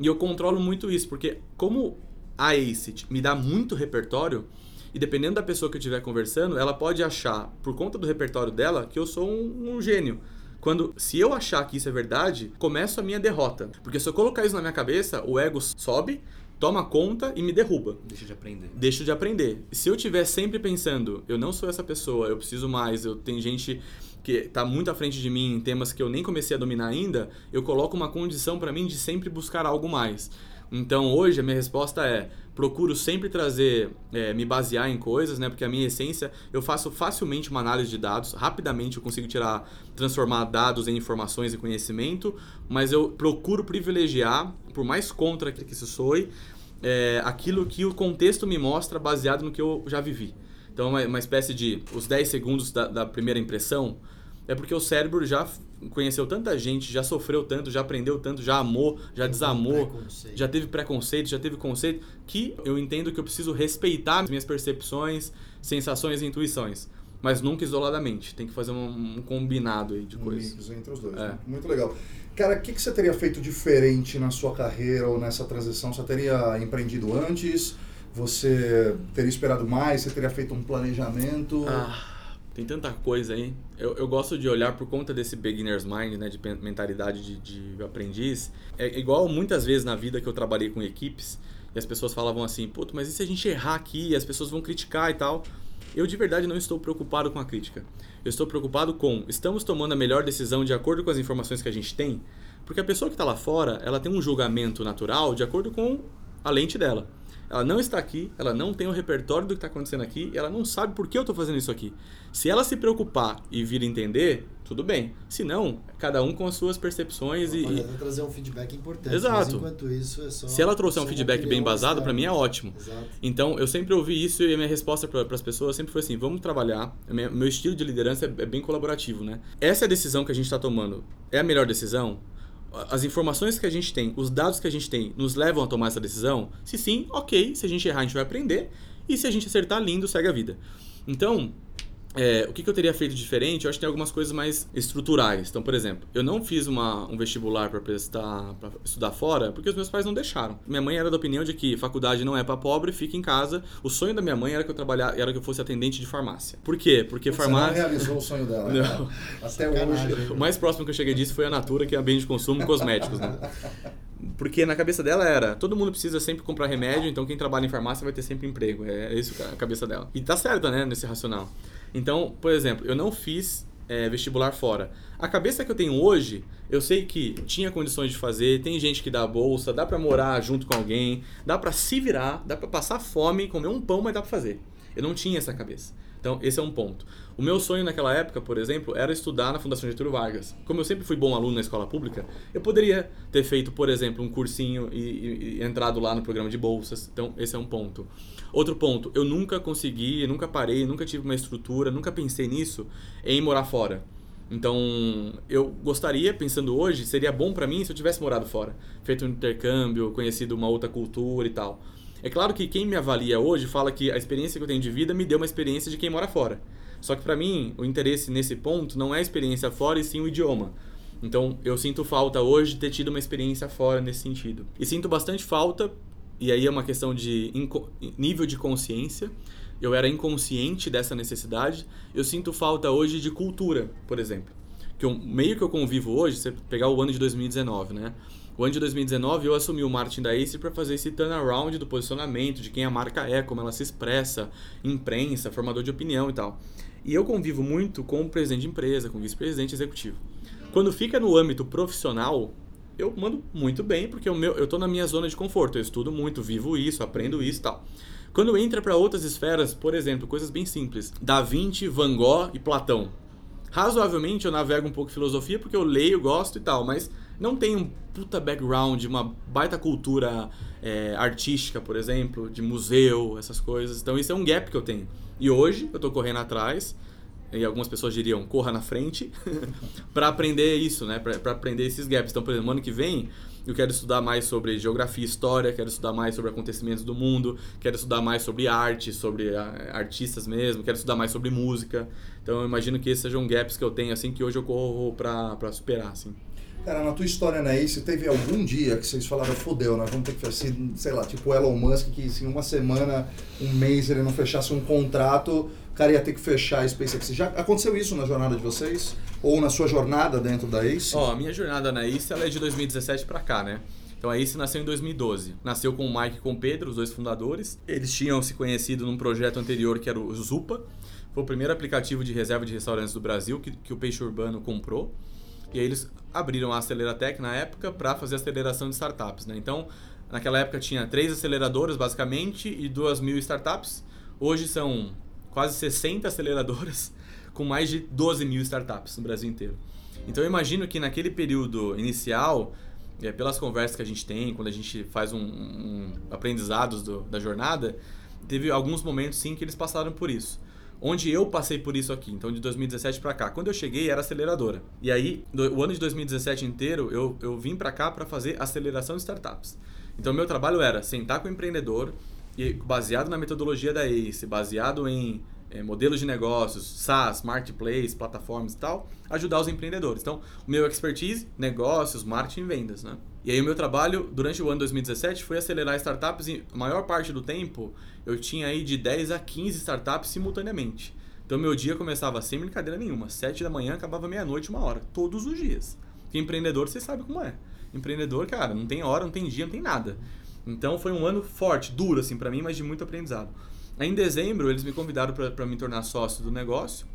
E eu controlo muito isso, porque como a ACE me dá muito repertório, e dependendo da pessoa que eu estiver conversando, ela pode achar, por conta do repertório dela, que eu sou um, um gênio. Quando, se eu achar que isso é verdade, começa a minha derrota. Porque se eu colocar isso na minha cabeça, o ego sobe, toma conta e me derruba. Deixa de aprender. Deixo de aprender. Se eu estiver sempre pensando, eu não sou essa pessoa, eu preciso mais, eu tenho gente que está muito à frente de mim em temas que eu nem comecei a dominar ainda, eu coloco uma condição para mim de sempre buscar algo mais. Então hoje a minha resposta é procuro sempre trazer, é, me basear em coisas, né? Porque a minha essência, eu faço facilmente uma análise de dados, rapidamente eu consigo tirar, transformar dados em informações e conhecimento, mas eu procuro privilegiar, por mais contra que isso soe, é, aquilo que o contexto me mostra baseado no que eu já vivi. Então, uma, uma espécie de os 10 segundos da, da primeira impressão, é porque o cérebro já conheceu tanta gente, já sofreu tanto, já aprendeu tanto, já amou, já desamou, já teve preconceito, já teve conceito, que eu entendo que eu preciso respeitar as minhas percepções, sensações e intuições. Mas nunca isoladamente. Tem que fazer um, um combinado aí de um coisas. entre os dois. É. né? Muito legal. Cara, o que, que você teria feito diferente na sua carreira ou nessa transição? Você teria empreendido antes? Você teria esperado mais? Você teria feito um planejamento? Ah, tem tanta coisa aí. Eu, eu gosto de olhar por conta desse beginner's mind, né, de mentalidade de, de aprendiz. É igual muitas vezes na vida que eu trabalhei com equipes e as pessoas falavam assim, puto, mas e se a gente errar aqui? As pessoas vão criticar e tal. Eu de verdade não estou preocupado com a crítica. Eu estou preocupado com, estamos tomando a melhor decisão de acordo com as informações que a gente tem? Porque a pessoa que está lá fora, ela tem um julgamento natural de acordo com a lente dela. Ela não está aqui, ela não tem o repertório do que está acontecendo aqui, ela não sabe por que eu estou fazendo isso aqui. Se ela se preocupar e vir entender, tudo bem. Se não, cada um com as suas percepções e, Pode e- até trazer um feedback importante. Exato. Enquanto isso é só. se ela trouxer um feedback bem embasado, para mim é ótimo. Exato. Então, eu sempre ouvi isso e a minha resposta para as pessoas sempre foi assim: vamos trabalhar. Meu estilo de liderança é é bem colaborativo, né? Essa é a decisão que a gente está tomando é a melhor decisão? As informações que a gente tem, os dados que a gente tem, nos levam a tomar essa decisão? Se sim, ok. Se a gente errar, a gente vai aprender. E se a gente acertar, lindo, segue a vida. Então, é, o que, que eu teria feito diferente? Eu acho que tem algumas coisas mais estruturais. Então, por exemplo, eu não fiz uma, um vestibular para prestar, para estudar fora, porque os meus pais não deixaram. Minha mãe era da opinião de que faculdade não é para pobre, fica em casa. O sonho da minha mãe era que eu trabalhar, era que eu fosse atendente de farmácia. Por quê? Porque Você farmácia. não realizou o sonho dela. né, Não. cara? Até Sacanagem. hoje. O mais próximo que eu cheguei disso foi a Natura, que é a bem de consumo e cosméticos, né? Porque na cabeça dela era, todo mundo precisa sempre comprar remédio, então quem trabalha em farmácia vai ter sempre emprego. É isso a cabeça dela. E tá certa, né, nesse racional. Então, por exemplo, eu não fiz é, vestibular fora. A cabeça que eu tenho hoje, eu sei que tinha condições de fazer, tem gente que dá bolsa, dá pra morar junto com alguém, dá pra se virar, dá pra passar fome, comer um pão, mas dá pra fazer. Eu não tinha essa cabeça. Então, esse é um ponto. O meu sonho naquela época, por exemplo, era estudar na Fundação Getúlio Vargas. Como eu sempre fui bom aluno na escola pública, eu poderia ter feito, por exemplo, um cursinho e, e- e entrado lá no programa de bolsas. Então, esse é um ponto. Outro ponto, eu nunca consegui, nunca parei, nunca tive uma estrutura, nunca pensei nisso em morar fora. Então, eu gostaria, pensando hoje, seria bom pra mim se eu tivesse morado fora, feito um intercâmbio, conhecido uma outra cultura e tal. É claro que quem me avalia hoje fala que a experiência que eu tenho de vida me deu uma experiência de quem mora fora. Só que pra mim, o interesse nesse ponto não é a experiência fora e sim o idioma. Então, eu sinto falta hoje de ter tido uma experiência fora nesse sentido. E sinto bastante falta, e aí é uma questão de nível de consciência. Eu era inconsciente dessa necessidade. Eu sinto falta hoje de cultura, por exemplo. Que o meio que eu convivo hoje, você pegar o ano de 2019, né? O ano de 2019 eu assumi o marketing da Acer para fazer esse turnaround do posicionamento, de quem a marca é, como ela se expressa, imprensa, formador de opinião e tal. E eu convivo muito com o presidente de empresa, com o vice-presidente executivo. Quando fica no âmbito profissional, eu mando muito bem, porque o meu, eu tô na minha zona de conforto, eu estudo muito, vivo isso, aprendo isso e tal. Quando entra para outras esferas, por exemplo, coisas bem simples, Da Vinci, Van Gogh e Platão. Razoavelmente eu navego um pouco filosofia porque eu leio, gosto e tal, mas não tem um puta background, uma baita cultura é, artística, por exemplo, de museu, essas coisas. Então isso é um gap que eu tenho. E hoje eu tô correndo atrás, e algumas pessoas diriam corra na frente, para aprender isso, né? Para aprender esses gaps. Então, por exemplo, ano que vem eu quero estudar mais sobre geografia história, quero estudar mais sobre acontecimentos do mundo, quero estudar mais sobre arte, sobre ah, artistas mesmo, quero estudar mais sobre música. Então eu imagino que esses sejam gaps que eu tenho, assim, que hoje eu corro para superar, assim. Cara, na tua história na Ace, teve algum dia que vocês falaram, fodeu, nós vamos ter que fazer, sei lá, tipo Elon Musk, que se uma semana, um mês, ele não fechasse um contrato, o cara ia ter que fechar a SpaceX. Já aconteceu isso na jornada de vocês? Ou na sua jornada dentro da Ace? Ó, a minha jornada na Ace, ela é de 2017 para cá, né? Então a Ace nasceu em 2012. Nasceu com o Mike e com o Pedro, os dois fundadores. Eles tinham se conhecido num projeto anterior que era o Zupa. Foi o primeiro aplicativo de reserva de restaurantes do Brasil que, que o Peixe Urbano comprou. E aí eles abriram a Aceleratec na época para fazer aceleração de startups. Né? Então, naquela época tinha três aceleradoras basicamente e duas mil startups. Hoje são quase 60 aceleradoras com mais de 12 mil startups no Brasil inteiro. Então eu imagino que naquele período inicial, é, pelas conversas que a gente tem, quando a gente faz um, um aprendizados do, da jornada, teve alguns momentos sim que eles passaram por isso onde eu passei por isso aqui, então de 2017 para cá. Quando eu cheguei era aceleradora. E aí, o ano de 2017 inteiro, eu, eu vim para cá para fazer aceleração de startups. Então meu trabalho era sentar com o empreendedor e baseado na metodologia da ACE, baseado em é, modelos de negócios, SaaS, marketplace, plataformas e tal, ajudar os empreendedores. Então, o meu expertise, negócios, marketing e vendas, né? E aí o meu trabalho durante o ano 2017 foi acelerar startups e a maior parte do tempo eu tinha aí de 10 a 15 startups simultaneamente. Então meu dia começava sem brincadeira nenhuma, 7 da manhã, acabava meia-noite, uma hora, todos os dias. Porque empreendedor, você sabe como é. Empreendedor, cara, não tem hora, não tem dia, não tem nada. Então foi um ano forte, duro assim para mim, mas de muito aprendizado. Aí, em dezembro, eles me convidaram para me tornar sócio do negócio.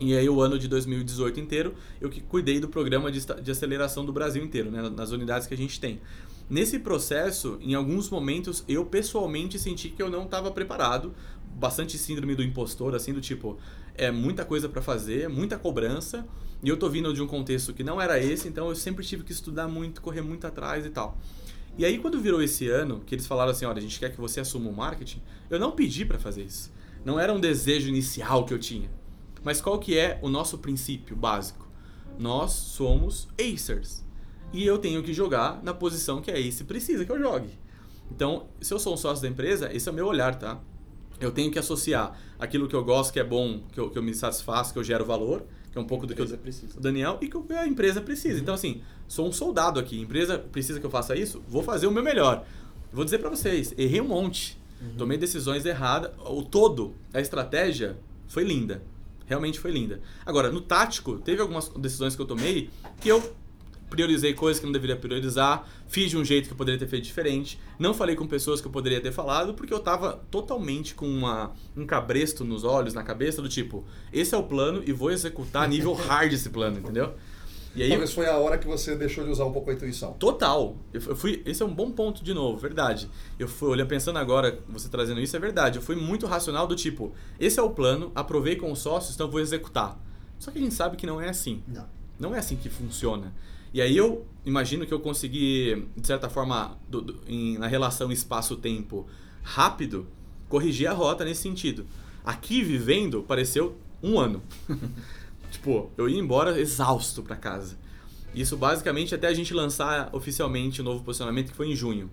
E aí, o ano de 2018 inteiro, eu que cuidei do programa de, de aceleração do Brasil inteiro, né, nas unidades que a gente tem. Nesse processo, em alguns momentos, eu pessoalmente senti que eu não estava preparado. Bastante síndrome do impostor, assim, do tipo, é muita coisa para fazer, muita cobrança. E eu tô vindo de um contexto que não era esse, então eu sempre tive que estudar muito, correr muito atrás e tal. E aí, quando virou esse ano, que eles falaram assim: olha, a gente quer que você assuma o marketing, eu não pedi para fazer isso. Não era um desejo inicial que eu tinha. Mas qual que é o nosso princípio básico? Nós somos acers. E eu tenho que jogar na posição que a ace precisa que eu jogue. Então, se eu sou um sócio da empresa, esse é o meu olhar, tá? Eu tenho que associar aquilo que eu gosto, que é bom, que eu, que eu me satisfaço, que eu gero valor, que é um pouco do que eu, precisa. o Daniel, e que a empresa precisa. Uhum. Então, assim, sou um soldado aqui. A empresa precisa que eu faça isso, vou fazer o meu melhor. Vou dizer para vocês, errei um monte. Uhum. Tomei decisões erradas. O todo, a estratégia foi linda. Realmente foi linda. Agora, no tático, teve algumas decisões que eu tomei que eu priorizei coisas que não deveria priorizar, fiz de um jeito que eu poderia ter feito diferente, não falei com pessoas que eu poderia ter falado, porque eu tava totalmente com uma, um cabresto nos olhos, na cabeça, do tipo, esse é o plano e vou executar nível hard esse plano, entendeu? E aí, Talvez foi a hora que você deixou de usar um pouco a intuição. Total. Eu fui, esse é um bom ponto de novo, verdade. Eu fui olhando pensando agora, você trazendo isso, é verdade. Eu fui muito racional do tipo, esse é o plano, aprovei com os sócios, então vou executar. Só que a gente sabe que não é assim. Não. Não é assim que funciona. E aí eu imagino que eu consegui, de certa forma, do, do, em, na relação espaço-tempo rápido, corrigir a rota nesse sentido. Aqui vivendo, pareceu um ano. Tipo, eu ia embora exausto para casa. Isso basicamente até a gente lançar oficialmente o novo posicionamento, que foi em junho.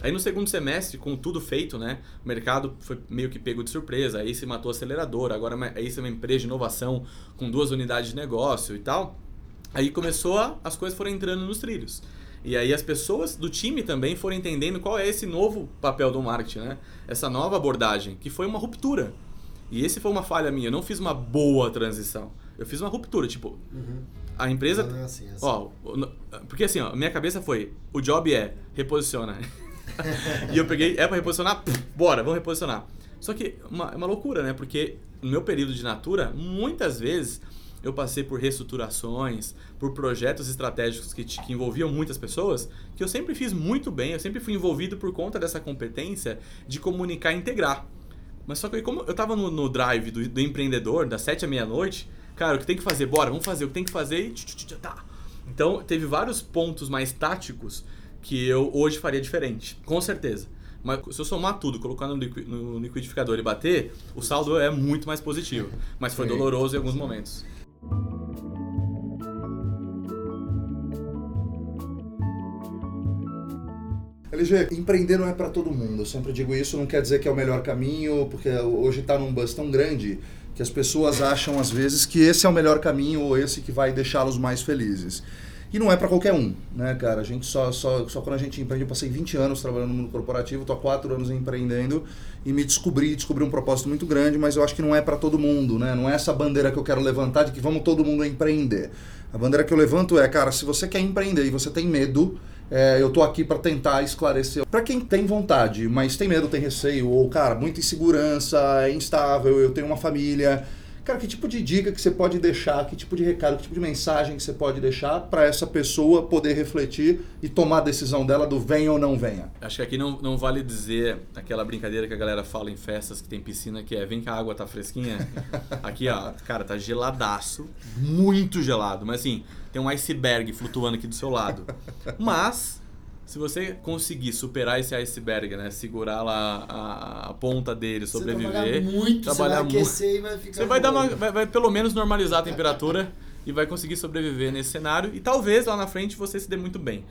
Aí no segundo semestre, com tudo feito, né? O mercado foi meio que pego de surpresa. Aí se matou a aceleradora, agora aí é uma empresa de inovação com duas unidades de negócio e tal. Aí começou a, as coisas foram entrando nos trilhos. E aí as pessoas do time também foram entendendo qual é esse novo papel do marketing, né? Essa nova abordagem, que foi uma ruptura. E esse foi uma falha minha, eu não fiz uma boa transição. Eu fiz uma ruptura, tipo, uhum. a empresa. Não, é assim, assim. Ó, porque assim, ó, minha cabeça foi: o job é reposiciona. e eu peguei, é pra reposicionar? Pff, bora, vamos reposicionar. Só que uma, é uma loucura, né? Porque no meu período de Natura, muitas vezes eu passei por reestruturações, por projetos estratégicos que, que, envolviam muitas pessoas, que eu sempre fiz muito bem, eu sempre fui envolvido por conta dessa competência de comunicar e integrar. Mas só que como eu estava no, no, drive do, do, empreendedor, das sete à meia-noite, Cara, o que tem que fazer? Bora, vamos fazer o que tem que fazer e tá. Então, teve vários pontos mais táticos que eu hoje faria diferente, com certeza. Mas se eu somar tudo, colocar no, liqui no liquidificador e bater, o saldo é muito mais positivo. Mas foi doloroso em alguns momentos. LG, empreender não é para todo mundo. Eu sempre digo isso, não quer dizer que é o melhor caminho, porque hoje está num buzz tão grande que as pessoas acham às vezes que esse é o melhor caminho ou esse que vai deixá-los mais felizes. E não é para qualquer um, né, cara? A gente só, só, só quando a gente empreende, eu passei 20 anos trabalhando no mundo corporativo, tô há 4 anos empreendendo e me descobri, descobri um propósito muito grande, mas eu acho que não é para todo mundo, né? Não é essa bandeira que eu quero levantar de que vamos todo mundo empreender. A bandeira que eu levanto é, cara, se você quer empreender e você tem medo, é, eu tô aqui para tentar esclarecer. Para quem tem vontade, mas tem medo, tem receio, ou, cara, muita insegurança, é instável, eu tenho uma família. Cara, que tipo de dica que você pode deixar, que tipo de recado, que tipo de mensagem que você pode deixar para essa pessoa poder refletir e tomar a decisão dela do venha ou não venha? Acho que aqui não, não vale dizer aquela brincadeira que a galera fala em festas que tem piscina, que é vem que a água tá fresquinha. aqui, ó, cara, tá geladaço, muito gelado, mas assim, tem um iceberg flutuando aqui do seu lado. Mas se você conseguir superar esse iceberg, né? Segurar lá a, a ponta dele, sobreviver. Você trabalhar muito, trabalhar você vai aquecer muito, e vai ficar. Você vai, dar uma, vai, vai pelo menos normalizar a temperatura e vai conseguir sobreviver nesse cenário. E talvez lá na frente você se dê muito bem.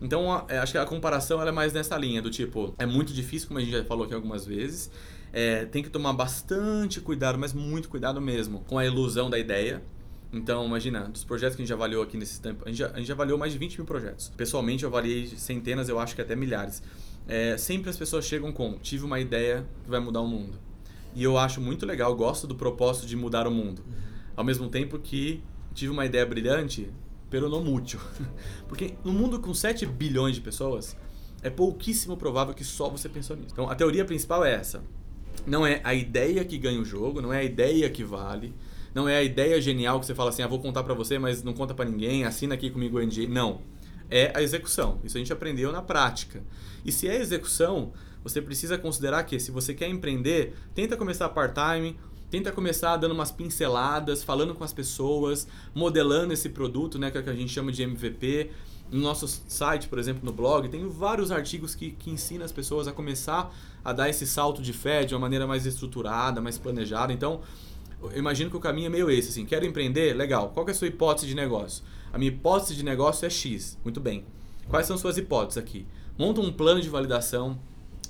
Então, acho que a comparação é mais nessa linha, do tipo, é muito difícil, como a gente já falou aqui algumas vezes. É, tem que tomar bastante cuidado, mas muito cuidado mesmo, com a ilusão da ideia. Então, imagina, dos projetos que a gente já avaliou aqui nesse tempo, a gente já, a gente avaliou mais de 20 mil projetos. Pessoalmente, eu avaliei centenas, eu acho que até milhares. É, sempre as pessoas chegam com: tive uma ideia que vai mudar o mundo. E eu acho muito legal, gosto do propósito de mudar o mundo. Ao mesmo tempo que tive uma ideia brilhante, pero não mútil. Porque no mundo com 7 bilhões de pessoas, é pouquíssimo provável que só você pensou nisso. Então, a teoria principal é essa. Não é a ideia que ganha o jogo, não é a ideia que vale, não é a ideia genial que você fala assim, ah, vou contar para você, mas não conta para ninguém, assina aqui comigo o NDA. Não. É a execução. Isso a gente aprendeu na prática. E se é execução, você precisa considerar que se você quer empreender, tenta começar part-time, tenta começar dando umas pinceladas, falando com as pessoas, modelando esse produto, né, que é que a gente chama de MVP. No nosso site, por exemplo, no blog, tem vários artigos que, que ensinam as pessoas a começar a dar esse salto de fé de uma maneira mais estruturada, mais planejada. Então, eu imagino que o caminho é meio esse, assim, quero empreender? Legal. Qual é a sua hipótese de negócio? A minha hipótese de negócio é X. Muito bem. Quais são suas hipóteses aqui? Monta um plano de validação,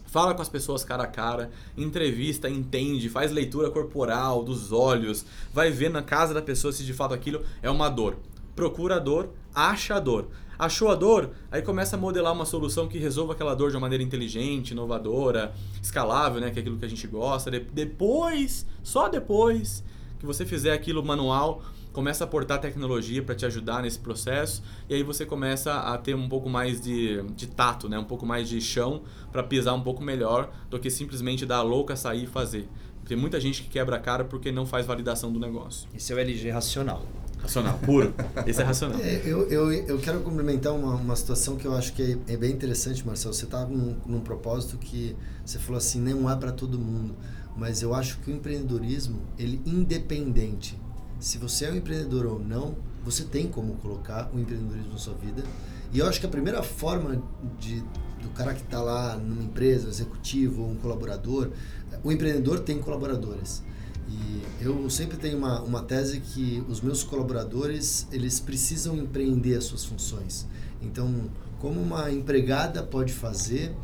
fala com as pessoas cara a cara, entrevista, entende, faz leitura corporal, dos olhos, vai ver na casa da pessoa se de fato aquilo é uma dor. Procura a dor, acha a dor. Achou a dor? Aí começa a modelar uma solução que resolva aquela dor de uma maneira inteligente, inovadora, escalável, né? Que é aquilo que a gente gosta. depois, só depois que você fizer aquilo manual, começa a aportar tecnologia para te ajudar nesse processo e aí você começa a ter um pouco mais de, de tato, né? um pouco mais de chão para pisar um pouco melhor do que simplesmente dar a louca, sair e fazer. Tem muita gente que quebra a cara porque não faz validação do negócio. Esse é o LG racional. Racional, puro. Esse é racional. É, eu, eu, eu quero complementar uma, uma situação que eu acho que é, é bem interessante, Marcelo. Você está num, num propósito que você falou assim, não é para todo mundo. Mas eu acho que o empreendedorismo, ele independente, se você é um empreendedor ou não, você tem como colocar o empreendedorismo na sua vida. E eu acho que a primeira forma de, do cara que está lá numa empresa, executivo ou um colaborador, o empreendedor tem colaboradores. E eu sempre tenho uma, uma tese que os meus colaboradores, eles precisam empreender as suas funções. Então, como uma empregada pode fazer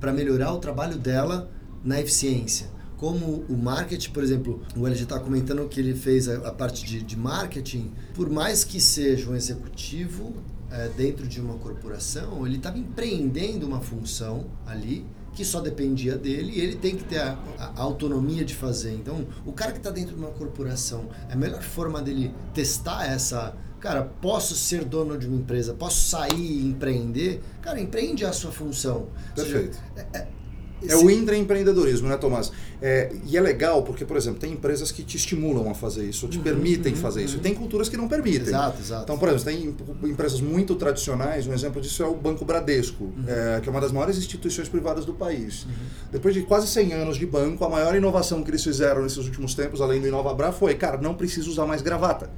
para melhorar o trabalho dela na eficiência? Como o marketing, por exemplo, o LG está comentando que ele fez a, a parte de, de, marketing, por mais que seja um executivo é, dentro de uma corporação, ele estava empreendendo uma função ali que só dependia dele e ele tem que ter a, a autonomia de fazer. Então, o cara que está dentro de uma corporação, a melhor forma dele testar essa. Cara, posso ser dono de uma empresa, posso sair e empreender? Cara, empreende a sua função. Perfeito. Seja, é, é, É o intraempreendedorismo, né, Tomás? É, e é legal porque, por exemplo, tem empresas que te estimulam a fazer isso, te uhum, permitem uhum, fazer uhum. isso. E tem culturas que não permitem. Exato, exato. Então, por exemplo, tem empresas muito tradicionais, um exemplo disso é o Banco Bradesco, uhum. é, que é uma das maiores instituições privadas do país. Uhum. Depois de quase 100 anos de banco, a maior inovação que eles fizeram nesses últimos tempos, além do InovaBra, foi, cara, não precisa usar mais gravata.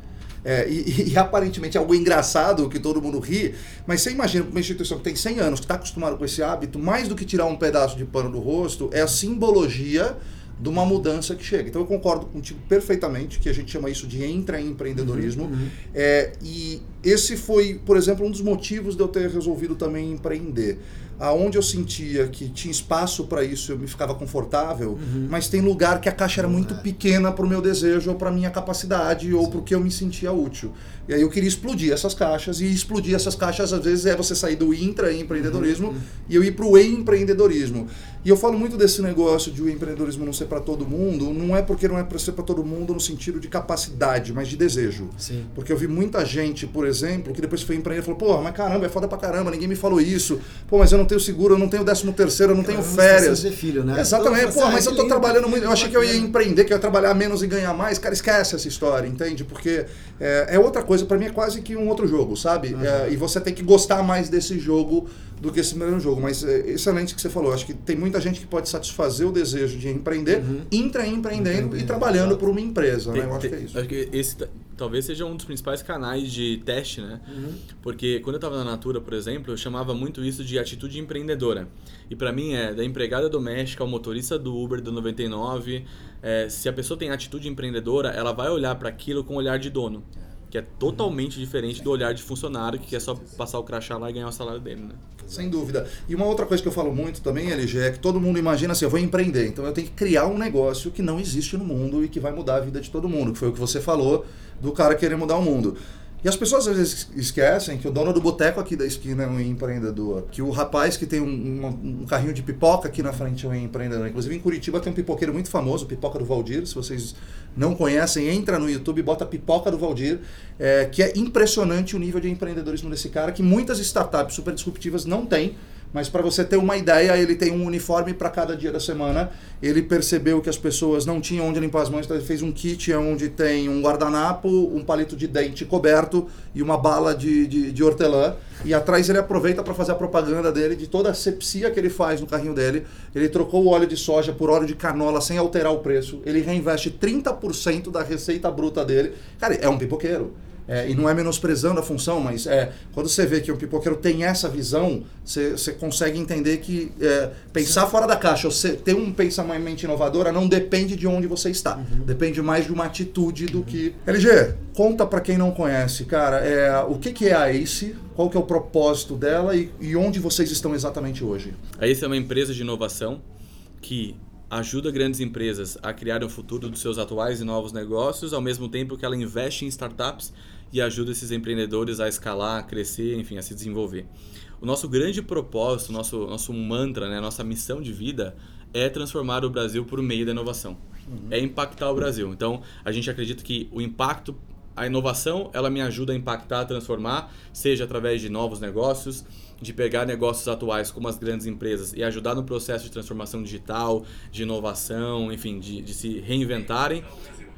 É, e, e, aparentemente é algo engraçado que todo mundo ri, mas você imagina uma instituição que tem 100 anos, que está acostumada com esse hábito, mais do que tirar um pedaço de pano do rosto, é a simbologia de uma mudança que chega. Então eu concordo contigo perfeitamente que a gente chama isso de intraempreendedorismo. Uhum, uhum. É, e esse foi, por exemplo, um dos motivos de eu ter resolvido também empreender aonde eu sentia que tinha espaço para isso, eu me ficava confortável, uhum. mas tem lugar que a caixa era muito pequena para o meu desejo ou para minha capacidade Sim. ou para o que eu me sentia útil. E aí eu queria explodir essas caixas e explodir essas caixas às vezes é você sair do intraempreendedorismo uhum. e eu ir para o empreendedorismo. E eu falo muito desse negócio de o empreendedorismo não ser para todo mundo, não é porque não é para ser para todo mundo no sentido de capacidade, mas de desejo. Sim. Porque eu vi muita gente, por exemplo, que depois foi empreender e falou: pô, mas caramba, é foda pra caramba, ninguém me falou isso. Pô, mas eu não tenho seguro, eu não tenho décimo terceiro, eu não tenho férias. Ser filho, né? Exatamente, pô, mas eu tô trabalhando muito. Eu achei que eu ia empreender, que eu ia trabalhar menos e ganhar mais. Cara, esquece essa história, entende? Porque é, é outra coisa, para mim é quase que um outro jogo, sabe? Uhum. É, e você tem que gostar mais desse jogo do que esse mesmo jogo. Mas é excelente que você falou. Acho que tem muita gente que pode satisfazer o desejo de empreender, uhum. intraempreendendo e trabalhando por uma empresa. Tem, né? Eu acho tem, que é isso. Acho que esse talvez seja um dos principais canais de teste, né? Uhum. Porque quando eu estava na Natura, por exemplo, eu chamava muito isso de atitude empreendedora. E para mim é da empregada doméstica ao motorista do Uber do 99. É, se a pessoa tem atitude empreendedora, ela vai olhar para aquilo com olhar de dono que é totalmente diferente do olhar de funcionário que quer só passar o crachá lá e ganhar o salário dele, né? Sem dúvida. E uma outra coisa que eu falo muito também, LG, é que todo mundo imagina assim, eu vou empreender, então eu tenho que criar um negócio que não existe no mundo e que vai mudar a vida de todo mundo, que foi o que você falou do cara querer mudar o mundo. E as pessoas às vezes esquecem que o dono do boteco aqui da esquina é um empreendedor. Que o rapaz que tem um, um, um, carrinho de pipoca aqui na frente é um empreendedor. Inclusive em Curitiba tem um pipoqueiro muito famoso, Pipoca do Valdir. Se vocês não conhecem, entra no YouTube bota Pipoca do Valdir. É, que é impressionante o nível de empreendedorismo desse cara, que muitas startups super disruptivas não têm. Mas para você ter uma ideia, ele tem um uniforme para cada dia da semana. Ele percebeu que as pessoas não tinham onde limpar as mãos, então ele fez um kit onde tem um guardanapo, um palito de dente coberto e uma bala de, de, de hortelã. E atrás ele aproveita para fazer a propaganda dele de toda a sepsia que ele faz no carrinho dele. Ele trocou o óleo de soja por óleo de canola sem alterar o preço. Ele reinveste 30% da receita bruta dele. Cara, é um pipoqueiro. É, e não é menosprezando a função, mas é, quando você vê que o pipoqueiro tem essa visão, você, você consegue entender que é, pensar Sim. fora da caixa, você ter um pensamento inovadora não depende de onde você está. Uhum. Depende mais de uma atitude do uhum. que. LG, conta para quem não conhece, cara, é, o que, que é a ACE, qual que é o propósito dela e, e onde vocês estão exatamente hoje? A ACE é uma empresa de inovação que ajuda grandes empresas a criar o futuro dos seus atuais e novos negócios, ao mesmo tempo que ela investe em startups e ajuda esses empreendedores a escalar, a crescer, enfim, a se desenvolver. O nosso grande propósito, nosso, nosso mantra, né, nossa missão de vida é transformar o Brasil por meio da inovação. Uhum. É impactar o Brasil. Então, a gente acredita que o impacto, a inovação, ela me ajuda a impactar, a transformar, seja através de novos negócios, de pegar negócios atuais como as grandes empresas e ajudar no processo de transformação digital, de inovação, enfim, de, de se reinventarem,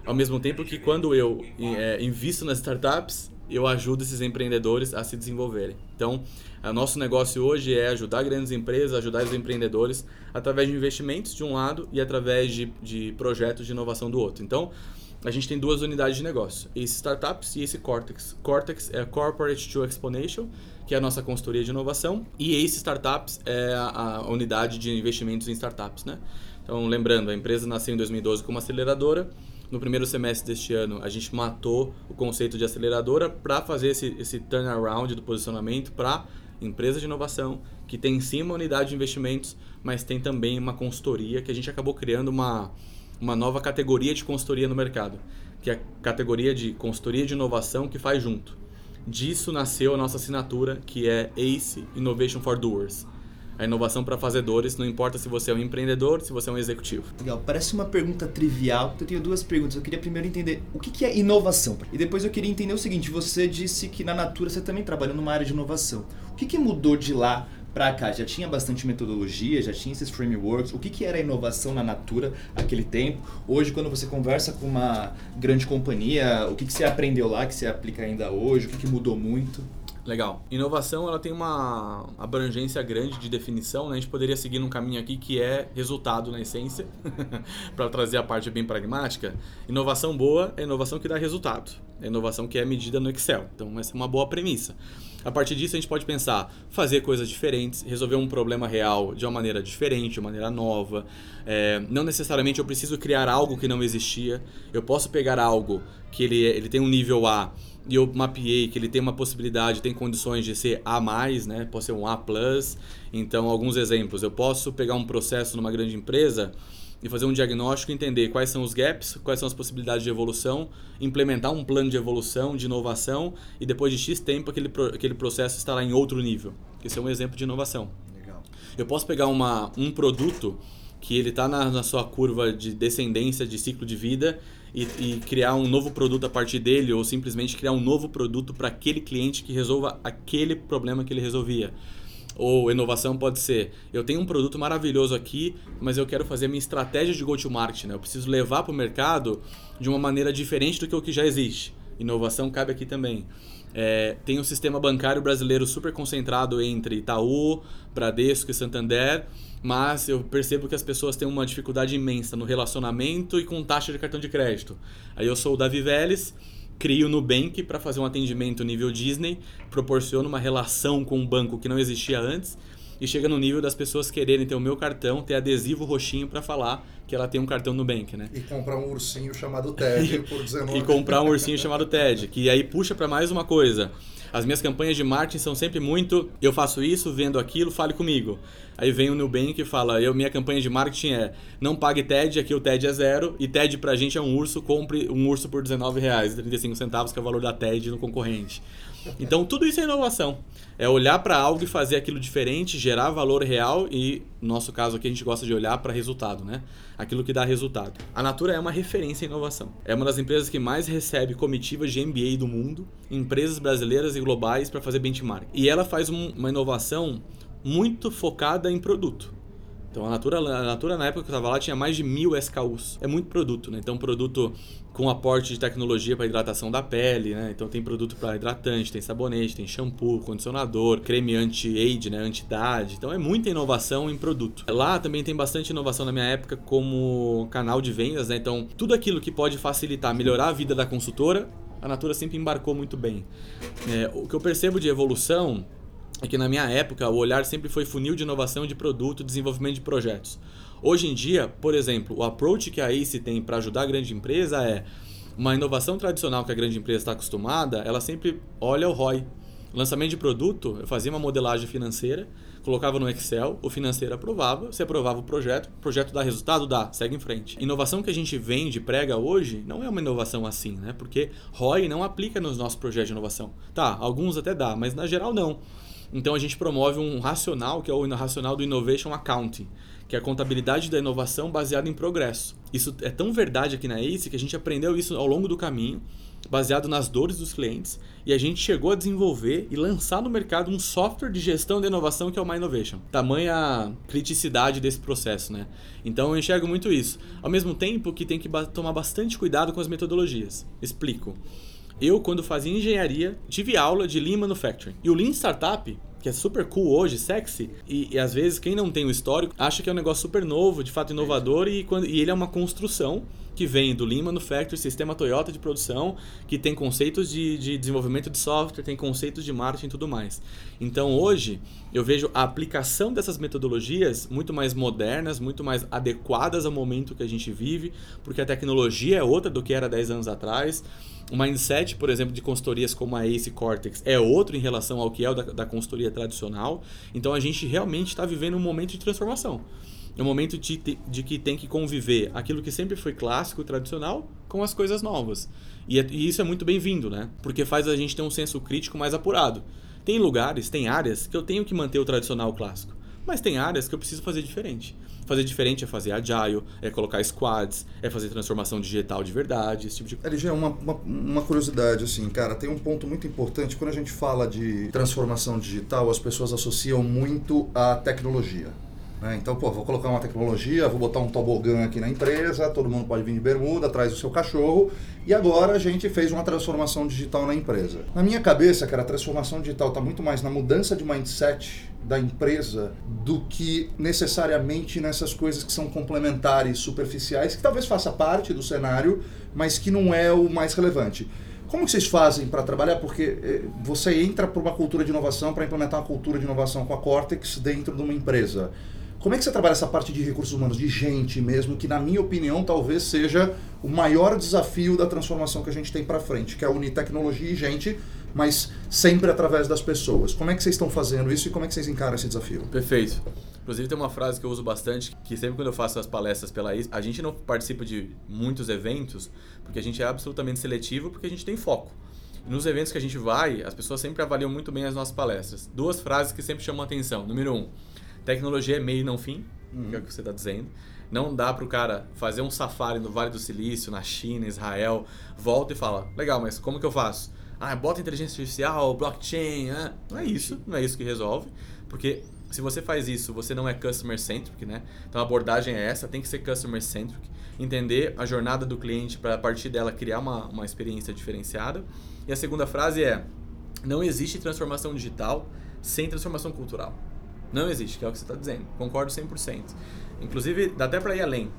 ao mesmo tempo que quando eu é, invisto nas startups, eu ajudo esses empreendedores a se desenvolverem. Então, o nosso negócio hoje é ajudar grandes empresas, ajudar os empreendedores através de investimentos de um lado e através de, de projetos de inovação do outro. Então, a gente tem duas unidades de negócio, esse Startups e esse Cortex. Cortex é a Corporate to Exponential, que é a nossa consultoria de inovação, e esse Startups é a, a unidade de investimentos em startups. Né? Então, lembrando, a empresa nasceu em 2012 como aceleradora, no primeiro semestre deste ano, a gente matou o conceito de aceleradora para fazer esse, esse turnaround do posicionamento para empresa de inovação, que tem sim uma unidade de investimentos, mas tem também uma consultoria que a gente acabou criando uma, uma nova categoria de consultoria no mercado, que é a categoria de consultoria de inovação que faz junto. Disso nasceu a nossa assinatura, que é ACE Innovation for Doers a inovação para fazedores, não importa se você é um empreendedor, se você é um executivo. Legal, parece uma pergunta trivial. Eu tenho duas perguntas. Eu queria primeiro entender o que é inovação. E depois eu queria entender o seguinte: você disse que na Natura você também trabalha numa área de inovação. O que, que mudou de lá para cá já tinha bastante metodologia, já tinha esses frameworks. O que, que era inovação na Natura naquele tempo? Hoje, quando você conversa com uma grande companhia, o que, que você aprendeu lá que você aplica ainda hoje? O que, que mudou muito? Legal. Inovação ela tem uma abrangência grande de definição. Né? A gente poderia seguir num caminho aqui que é resultado na essência, para trazer a parte bem pragmática. Inovação boa é inovação que dá resultado. É inovação que é medida no Excel. Então, essa é uma boa premissa. A partir disso, a gente pode pensar, fazer coisas diferentes, resolver um problema real de uma maneira diferente, de uma maneira nova. É, não necessariamente eu preciso criar algo que não existia. Eu posso pegar algo que ele, ele tem um nível A e eu mapeei que ele tem uma possibilidade, tem condições de ser A+, né? Pode ser um A+. Então, alguns exemplos. Eu posso pegar um processo numa grande empresa e fazer um diagnóstico, entender quais são os gaps, quais são as possibilidades de evolução, implementar um plano de evolução, de inovação e depois de X tempo aquele, aquele processo estará em outro nível. Esse é um exemplo de inovação. Legal. Eu posso pegar uma, um produto que ele está na, na, sua curva de descendência de ciclo de vida e, e, criar um novo produto a partir dele ou simplesmente criar um novo produto para aquele cliente que resolva aquele problema que ele resolvia. Ou inovação pode ser, eu tenho um produto maravilhoso aqui, mas eu quero fazer minha estratégia de go-to-market, né? Eu preciso levar para o mercado de uma maneira diferente do que o que já existe. Inovação cabe aqui também. É, tem um sistema bancário brasileiro super concentrado entre Itaú, Bradesco e Santander, mas eu percebo que as pessoas têm uma dificuldade imensa no relacionamento e com taxa de cartão de crédito. Aí eu sou o Davi Vélez, crio o Nubank para fazer um atendimento nível Disney, proporciona uma relação com um banco que não existia antes e chega no nível das pessoas quererem ter o meu cartão, ter adesivo roxinho para falar que ela tem um cartão Nubank, né? E comprar um ursinho chamado Ted por 19 E comprar um ursinho chamado Ted, que aí puxa para mais uma coisa. As minhas campanhas de marketing são sempre muito eu faço isso, vendo aquilo, fale comigo. Aí vem o Nubank e fala, eu minha campanha de marketing é não pague TED, aqui o TED é zero, e TED pra gente é um urso, compre um urso por R$19,35, que é o valor da TED no concorrente. Então tudo isso é inovação. É olhar para algo e fazer aquilo diferente, gerar valor real e, no nosso caso aqui, a gente gosta de olhar para resultado, né? Aquilo que dá resultado. A Natura é uma referência em inovação. É uma das empresas que mais recebe comitivas de MBA do mundo, empresas brasileiras e globais para fazer benchmark. E ela faz um, uma inovação muito focada em produto. Então a Natura, a Natura na época que eu estava lá tinha mais de mil SKUs. É muito produto, né? Então produto com aporte de tecnologia para hidratação da pele, né? Então tem produto para hidratante, tem sabonete, tem shampoo, condicionador, creme anti-age, né? Anti-idade. Então é muita inovação em produto. Lá também tem bastante inovação na minha época como canal de vendas, né? Então tudo aquilo que pode facilitar, melhorar a vida da consultora, a Natura sempre embarcou muito bem. É, o que eu percebo de evolução é que na minha época o olhar sempre foi funil de inovação de produto, desenvolvimento de projetos. Hoje em dia, por exemplo, o approach que a ACE tem para ajudar a grande empresa é uma inovação tradicional que a grande empresa está acostumada, ela sempre olha o ROI. Lançamento de produto, eu fazia uma modelagem financeira, colocava no Excel, o financeiro aprovava, você aprovava o projeto, o projeto dá resultado, dá, segue em frente. Inovação que a gente vende, prega hoje, não é uma inovação assim, né? Porque ROI não aplica nos nossos projetos de inovação. Tá, alguns até dá, mas na geral não. Então a gente promove um racional, que é o racional do Innovation Accounting, que é a contabilidade da inovação baseada em progresso. Isso é tão verdade aqui na ACE que a gente aprendeu isso ao longo do caminho, baseado nas dores dos clientes, e a gente chegou a desenvolver e lançar no mercado um software de gestão de inovação que é o My Innovation. Tamanha criticidade desse processo, né? Então eu enxergo muito isso. Ao mesmo tempo que tem que tomar bastante cuidado com as metodologias. Explico. Eu, quando fazia engenharia, tive aula de Lean Manufacturing. E o Lean Startup, que é super cool hoje, sexy, e, e, às vezes quem não tem o histórico acha que é um negócio super novo, de fato inovador, e, quando, e ele é uma construção que vem do Lean Manufacturing, sistema Toyota de produção, que tem conceitos de, de desenvolvimento de software, tem conceitos de marketing e tudo mais. Então hoje eu vejo a aplicação dessas metodologias muito mais modernas, muito mais adequadas ao momento que a gente vive, porque a tecnologia é outra do que era 10 anos atrás. O mindset, por exemplo, de consultorias como a Ace Cortex é outro em relação ao que é o da, da consultoria tradicional. Então a gente realmente está vivendo um momento de transformação. É um momento de, de que tem que conviver aquilo que sempre foi clássico, tradicional, com as coisas novas. E, é, e isso é muito bem-vindo, né? Porque faz a gente ter um senso crítico mais apurado. Tem lugares, tem áreas que eu tenho que manter o tradicional clássico. Mas tem áreas que eu preciso fazer diferente. Fazer diferente é fazer agile, é colocar squads, é fazer transformação digital de verdade, esse tipo de coisa. LG, uma, uma, uma, curiosidade, assim, cara, tem um ponto muito importante. Quando a gente fala de transformação digital, as pessoas associam muito à tecnologia. Né? Então, pô, vou colocar uma tecnologia, vou botar um tobogã aqui na empresa, todo mundo pode vir de bermuda, traz o seu cachorro, e agora a gente fez uma transformação digital na empresa. Na minha cabeça, cara, a transformação digital está muito mais na mudança de mindset da empresa do que necessariamente nessas coisas que são complementares, superficiais, que talvez faça parte do cenário, mas que não é o mais relevante. Como vocês fazem para trabalhar? Porque eh, você entra para uma cultura de inovação, para implementar uma cultura de inovação com a Cortex dentro de uma empresa. Como é que você trabalha essa parte de recursos humanos, de gente mesmo, que na minha opinião talvez seja o maior desafio da transformação que a gente tem para frente, que é unir tecnologia e gente, mas sempre através das pessoas. Como é que vocês estão fazendo isso e como é que vocês encaram esse desafio? Perfeito. Inclusive tem uma frase que eu uso bastante, que sempre quando eu faço as palestras pela IS, a gente não participa de muitos eventos, porque a gente é absolutamente seletivo, porque a gente tem foco. Nos eventos que a gente vai, as pessoas sempre avaliam muito bem as nossas palestras. Duas frases que sempre chamam a atenção. Número um, Tecnologia é meio e não fim, uhum. que é o que você está dizendo. Não dá para o cara fazer um safari no Vale do Silício, na China, Israel, volta e fala: legal, mas como que eu faço? Ah, bota inteligência artificial, blockchain. Ah. Não é isso, não é isso que resolve. Porque se você faz isso, você não é customer centric, né? Então a abordagem é essa, tem que ser customer centric. Entender a jornada do cliente para a partir dela criar uma, uma experiência diferenciada. E a segunda frase é: não existe transformação digital sem transformação cultural. Não existe, que é o que você está dizendo. Concordo 100%. Inclusive, dá até para ir além.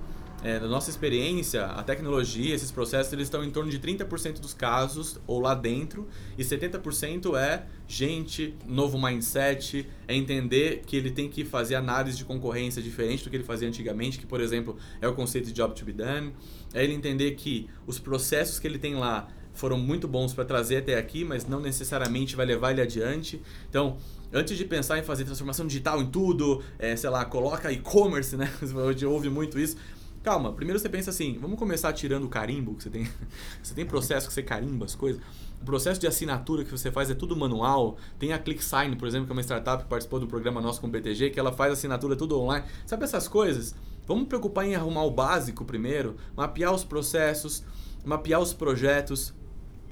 É, na nossa experiência, a tecnologia, esses processos, eles estão em torno de 30% dos casos, ou lá dentro, e 70% é gente, novo mindset, é entender que ele tem que fazer análise de concorrência diferente do que ele fazia antigamente, que, por exemplo, é o conceito de job to be done. É ele entender que os processos que ele tem lá foram muito bons para trazer até aqui, mas não necessariamente vai levar ele adiante. Então, antes de pensar em fazer transformação digital em tudo, é, sei lá, coloca e-commerce, né? Hoje ouve muito isso. Calma, primeiro você pensa assim, vamos começar tirando o carimbo que você tem. Você tem processo que você carimba as coisas. O processo de assinatura que você faz é tudo manual. Tem a ClickSign, por exemplo, que é uma startup que participou do programa nosso com o BTG, que ela faz assinatura tudo online. Sabe essas coisas? Vamos preocupar em arrumar o básico primeiro, mapear os processos, mapear os projetos,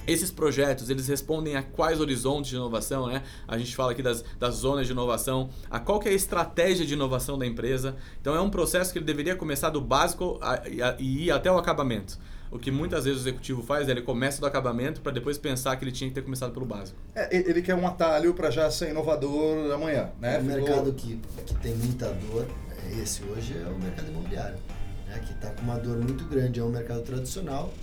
esses projetos, eles respondem a quais horizontes de inovação, né? A gente fala aqui das, das zonas de inovação, a qual que é a estratégia de inovação da empresa. Então é um processo que ele deveria começar do básico e ir até o acabamento. O que muitas vezes o executivo faz é ele começa do acabamento para depois pensar que ele tinha que ter começado pelo básico. É, ele quer um atalho para já ser inovador amanhã, né? O mercado que, que tem muita dor, é esse hoje é o mercado imobiliário, né? que está com uma dor muito grande, é um mercado tradicional,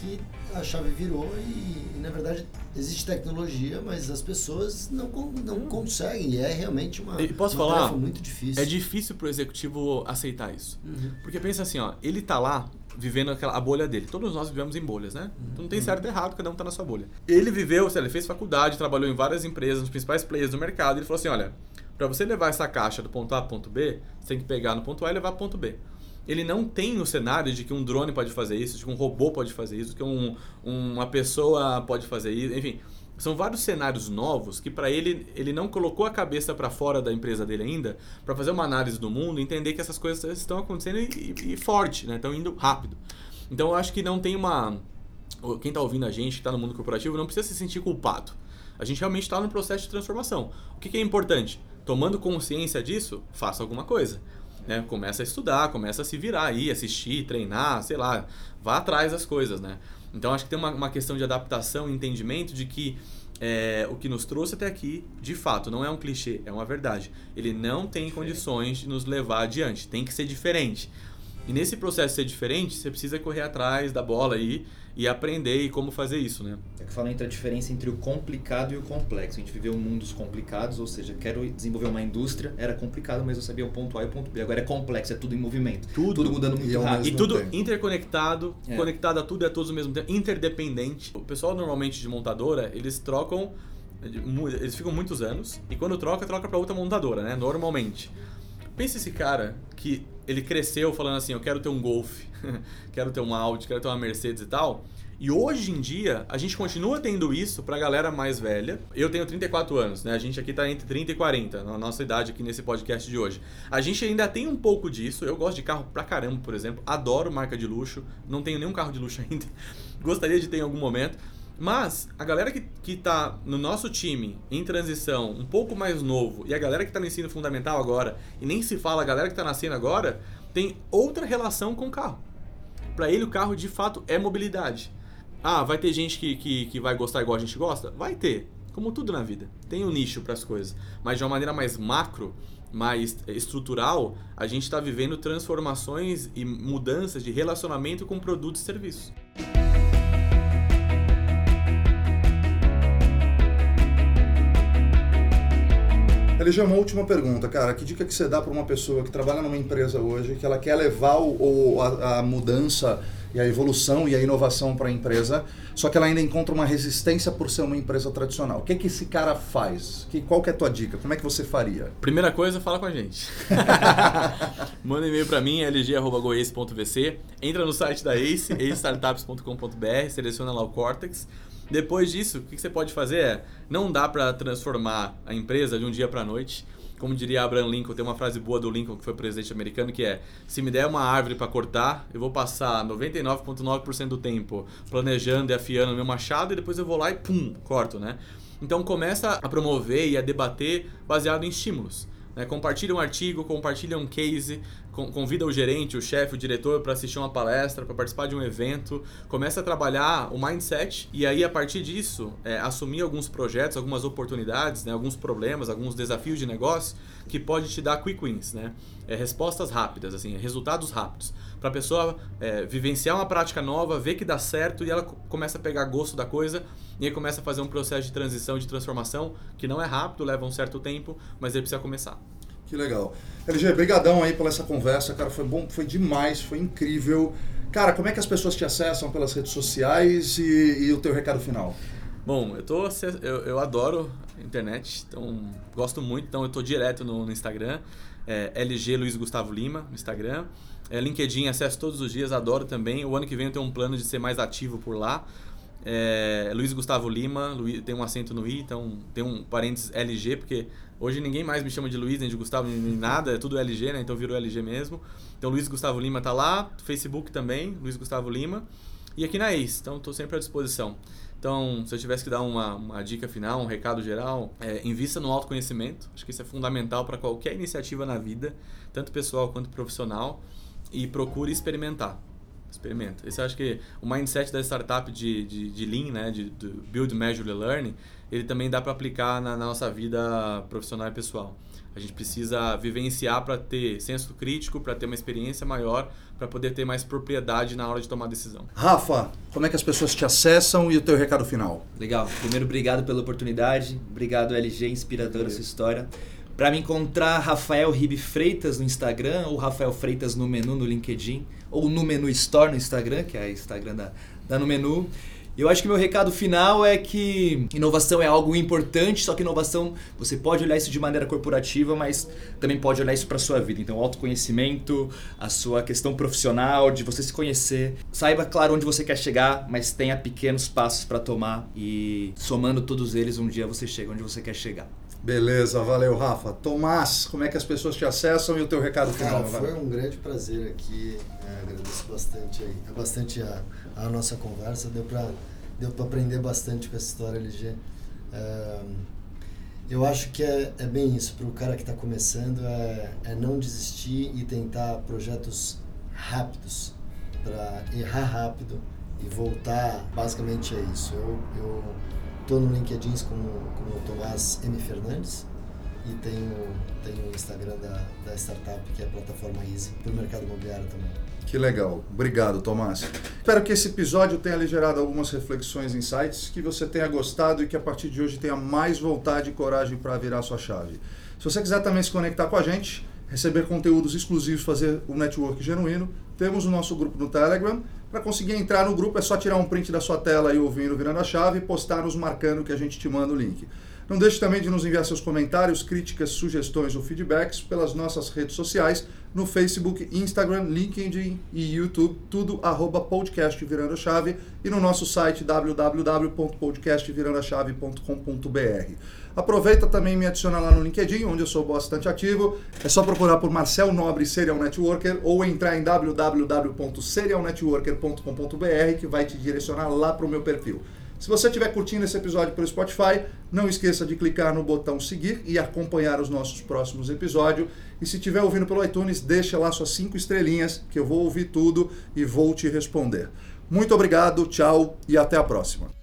que a chave virou e, e, na verdade existe tecnologia, mas as pessoas não, não conseguem. E é realmente uma, e posso uma falar, muito difícil. É difícil para o executivo aceitar isso. Uhum. Porque pensa assim, ó, ele tá lá vivendo aquela, a bolha dele. Todos nós vivemos em bolhas, né? Uhum. Então não tem certo e errado, cada um tá na sua bolha. Ele viveu, ele fez faculdade, trabalhou em várias empresas, nos principais players do mercado. Ele falou assim, olha, para você levar essa caixa do ponto A para ponto B, você tem que pegar no ponto A e levar para ponto B ele não tem o cenário de que um drone pode fazer isso, de que um robô pode fazer isso, que um, uma pessoa pode fazer isso, enfim. São vários cenários novos que para ele ele não colocou a cabeça para fora da empresa dele ainda para fazer uma análise do mundo, entender que essas coisas estão acontecendo e, e, e forte, né? Estão indo rápido. Então eu acho que não tem uma quem está ouvindo a gente, que está no mundo corporativo, não precisa se sentir culpado. A gente realmente está no processo de transformação. O que, que é importante? Tomando consciência disso, faça alguma coisa né? Começa a estudar, começa a se virar aí, assistir, treinar, sei lá, vá atrás das coisas, né? Então acho que tem uma, uma questão de adaptação e entendimento de que é, o que nos trouxe até aqui, de fato, não é um clichê, é uma verdade. Ele não tem condições de nos levar adiante, tem que ser diferente. E nesse processo de ser diferente, você precisa correr atrás da bola aí e aprender e como fazer isso, né? É que fala entre a diferença entre o complicado e o complexo. A gente viveu mundos complicados, ou seja, quero desenvolver uma indústria, era complicado, mas eu sabia o ponto A e o ponto B. Agora é complexo, é tudo em movimento. Tudo, tudo mudando muito e rápido. E tudo tempo. interconectado, é. conectado a tudo e a todos ao mesmo tempo, interdependente. O pessoal normalmente de montadora, eles trocam eles ficam muitos anos e quando troca, troca para outra montadora, né? Normalmente. Pensa esse cara que ele cresceu falando assim, eu quero ter um Golf, quero ter um Audi, quero ter uma Mercedes e tal. E hoje em dia, a gente continua tendo isso pra galera mais velha. Eu tenho 34 anos, né? A gente aqui tá entre 30 e 40, na nossa idade aqui nesse podcast de hoje. A gente ainda tem um pouco disso. Eu gosto de carro pra caramba, por exemplo. Adoro marca de luxo. Não tenho nenhum carro de luxo ainda. Gostaria de ter em algum momento. Mas a galera que, que tá no nosso time em transição, um pouco mais novo, e a galera que tá no ensino fundamental agora, e nem se fala a galera que tá nascendo agora, tem outra relação com o carro. Para ele, o carro de fato é mobilidade. Ah, vai ter gente que, que, que vai gostar igual a gente gosta? Vai ter. Como tudo na vida. Tem um nicho para as coisas. Mas de uma maneira mais macro, mais estrutural, a gente está vivendo transformações e mudanças de relacionamento com produtos e serviços. LG, uma última pergunta, cara. Que dica que você dá para uma pessoa que trabalha numa empresa hoje, que ela quer levar o, o a, a, mudança e a evolução e a inovação para a empresa, só que ela ainda encontra uma resistência por ser uma empresa tradicional. O que, que esse cara faz? Que, qual que é a tua dica? Como é que você faria? Primeira coisa, fala com a gente. Manda um e-mail para mim, lg.goace.vc. Entra no site da Ace, acestartups.com.br, seleciona lá o Cortex depois disso, o que você pode fazer é, não dá para transformar a empresa de um dia para noite. Como diria Abraham Lincoln, tem uma frase boa do Lincoln, que foi presidente americano, que é: se me der uma árvore para cortar, eu vou passar 99,9% do tempo planejando e afiando meu machado e depois eu vou lá e pum, corto, né? Então começa a promover e a debater baseado em estímulos. Né? Compartilha um artigo, compartilha um case, convida o gerente, o chefe, o diretor para assistir uma palestra, para participar de um evento, começa a trabalhar o mindset e aí a partir disso é, assumir alguns projetos, algumas oportunidades, né, alguns problemas, alguns desafios de negócio que pode te dar quick wins, né? É, respostas rápidas, assim, resultados rápidos, para a pessoa é, vivenciar uma prática nova, ver que dá certo e ela começa a pegar gosto da coisa e aí começa a fazer um processo de transição, de transformação que não é rápido, leva um certo tempo, mas ele precisa começar. Que legal. LG, brigadão aí pela essa conversa, cara, foi bom, foi demais, foi incrível. Cara, como é que as pessoas te acessam pelas redes sociais e, e o teu recado final? Bom, eu, tô, eu, eu adoro internet, então gosto muito, então eu tô direto no, no Instagram, é, LG Luiz Gustavo Lima, no Instagram. É, LinkedIn, acesso todos os dias, adoro também. O ano que vem eu tenho um plano de ser mais ativo por lá. É, Luiz Gustavo Lima, Luiz, tem um acento no I, então tem um parênteses LG, porque hoje ninguém mais me chama de Luiz, nem de Gustavo, nem nada, é tudo LG, né? Então virou LG mesmo. Então Luiz Gustavo Lima tá lá, Facebook também, Luiz Gustavo Lima. E aqui na ACE, então estou sempre à disposição. Então, se eu tivesse que dar uma, uma dica final, um recado geral, é, invista no autoconhecimento. Acho que isso é fundamental para qualquer iniciativa na vida, tanto pessoal quanto profissional. E procure experimentar experimenta. Esse eu acho que o mindset da startup de, de, de Lean, né, de, de Build, Measure, Learn, ele também dá para aplicar na, na, nossa vida profissional e pessoal. A gente precisa vivenciar para ter senso crítico, para ter uma experiência maior, para poder ter mais propriedade na hora de tomar decisão. Rafa, como é que as pessoas te acessam e o teu recado final? Legal. Primeiro, obrigado pela oportunidade. Obrigado, LG, inspiradora essa história. Para me encontrar, Rafael Ribe Freitas no Instagram ou Rafael Freitas no menu no LinkedIn ou no menu Store no Instagram, que é o Instagram da, da No Menu. Eu acho que meu recado final é que inovação é algo importante, só que inovação você pode olhar isso de maneira corporativa, mas também pode olhar isso para sua vida. Então, autoconhecimento, a sua questão profissional, de você se conhecer. Saiba, claro, onde você quer chegar, mas tenha pequenos passos para tomar e somando todos eles, um dia você chega onde você quer chegar. Beleza, valeu, Rafa. Tomás, como é que as pessoas te acessam e o teu recado final? Cara, foi um grande prazer aqui. É, agradeço bastante aí, é bastante a, a nossa conversa. Deu para deu para aprender bastante com essa história LG. É, eu acho que é, é bem isso para o cara que está começando é, é não desistir e tentar projetos rápidos para errar rápido e voltar. Basicamente é isso. Eu, eu Estou no LinkedIn como, como Tomás M. Fernandes e tenho, tenho o Instagram da, da startup, que é a plataforma Easy, para o mercado imobiliário também. Que legal. Obrigado, Tomás. Espero que esse episódio tenha lhe gerado algumas reflexões, insights, que você tenha gostado e que a partir de hoje tenha mais vontade e coragem para virar sua chave. Se você quiser também se conectar com a gente, receber conteúdos exclusivos, fazer um network genuíno, temos o nosso grupo no Telegram para conseguir entrar no grupo é só tirar um print da sua tela e ouvindo virando a chave e postar nos marcando que a gente te manda o link. Não deixe também de nos enviar seus comentários, críticas, sugestões ou feedbacks pelas nossas redes sociais, no Facebook, Instagram, LinkedIn e YouTube, tudo arroba podcast Virando a Chave e no nosso site www.podcastvirandachave.com.br. Aproveita também e me adiciona lá no LinkedIn, onde eu sou bastante ativo. É só procurar por Marcel Nobre Serial Networker ou entrar em www.serialnetworker.com.br que vai te direcionar lá para o meu perfil. Se você estiver curtindo esse episódio pelo Spotify, não esqueça de clicar no botão seguir e acompanhar os nossos próximos episódios. E se estiver ouvindo pelo iTunes, deixa lá suas cinco estrelinhas, que eu vou ouvir tudo e vou te responder. Muito obrigado, tchau e até a próxima.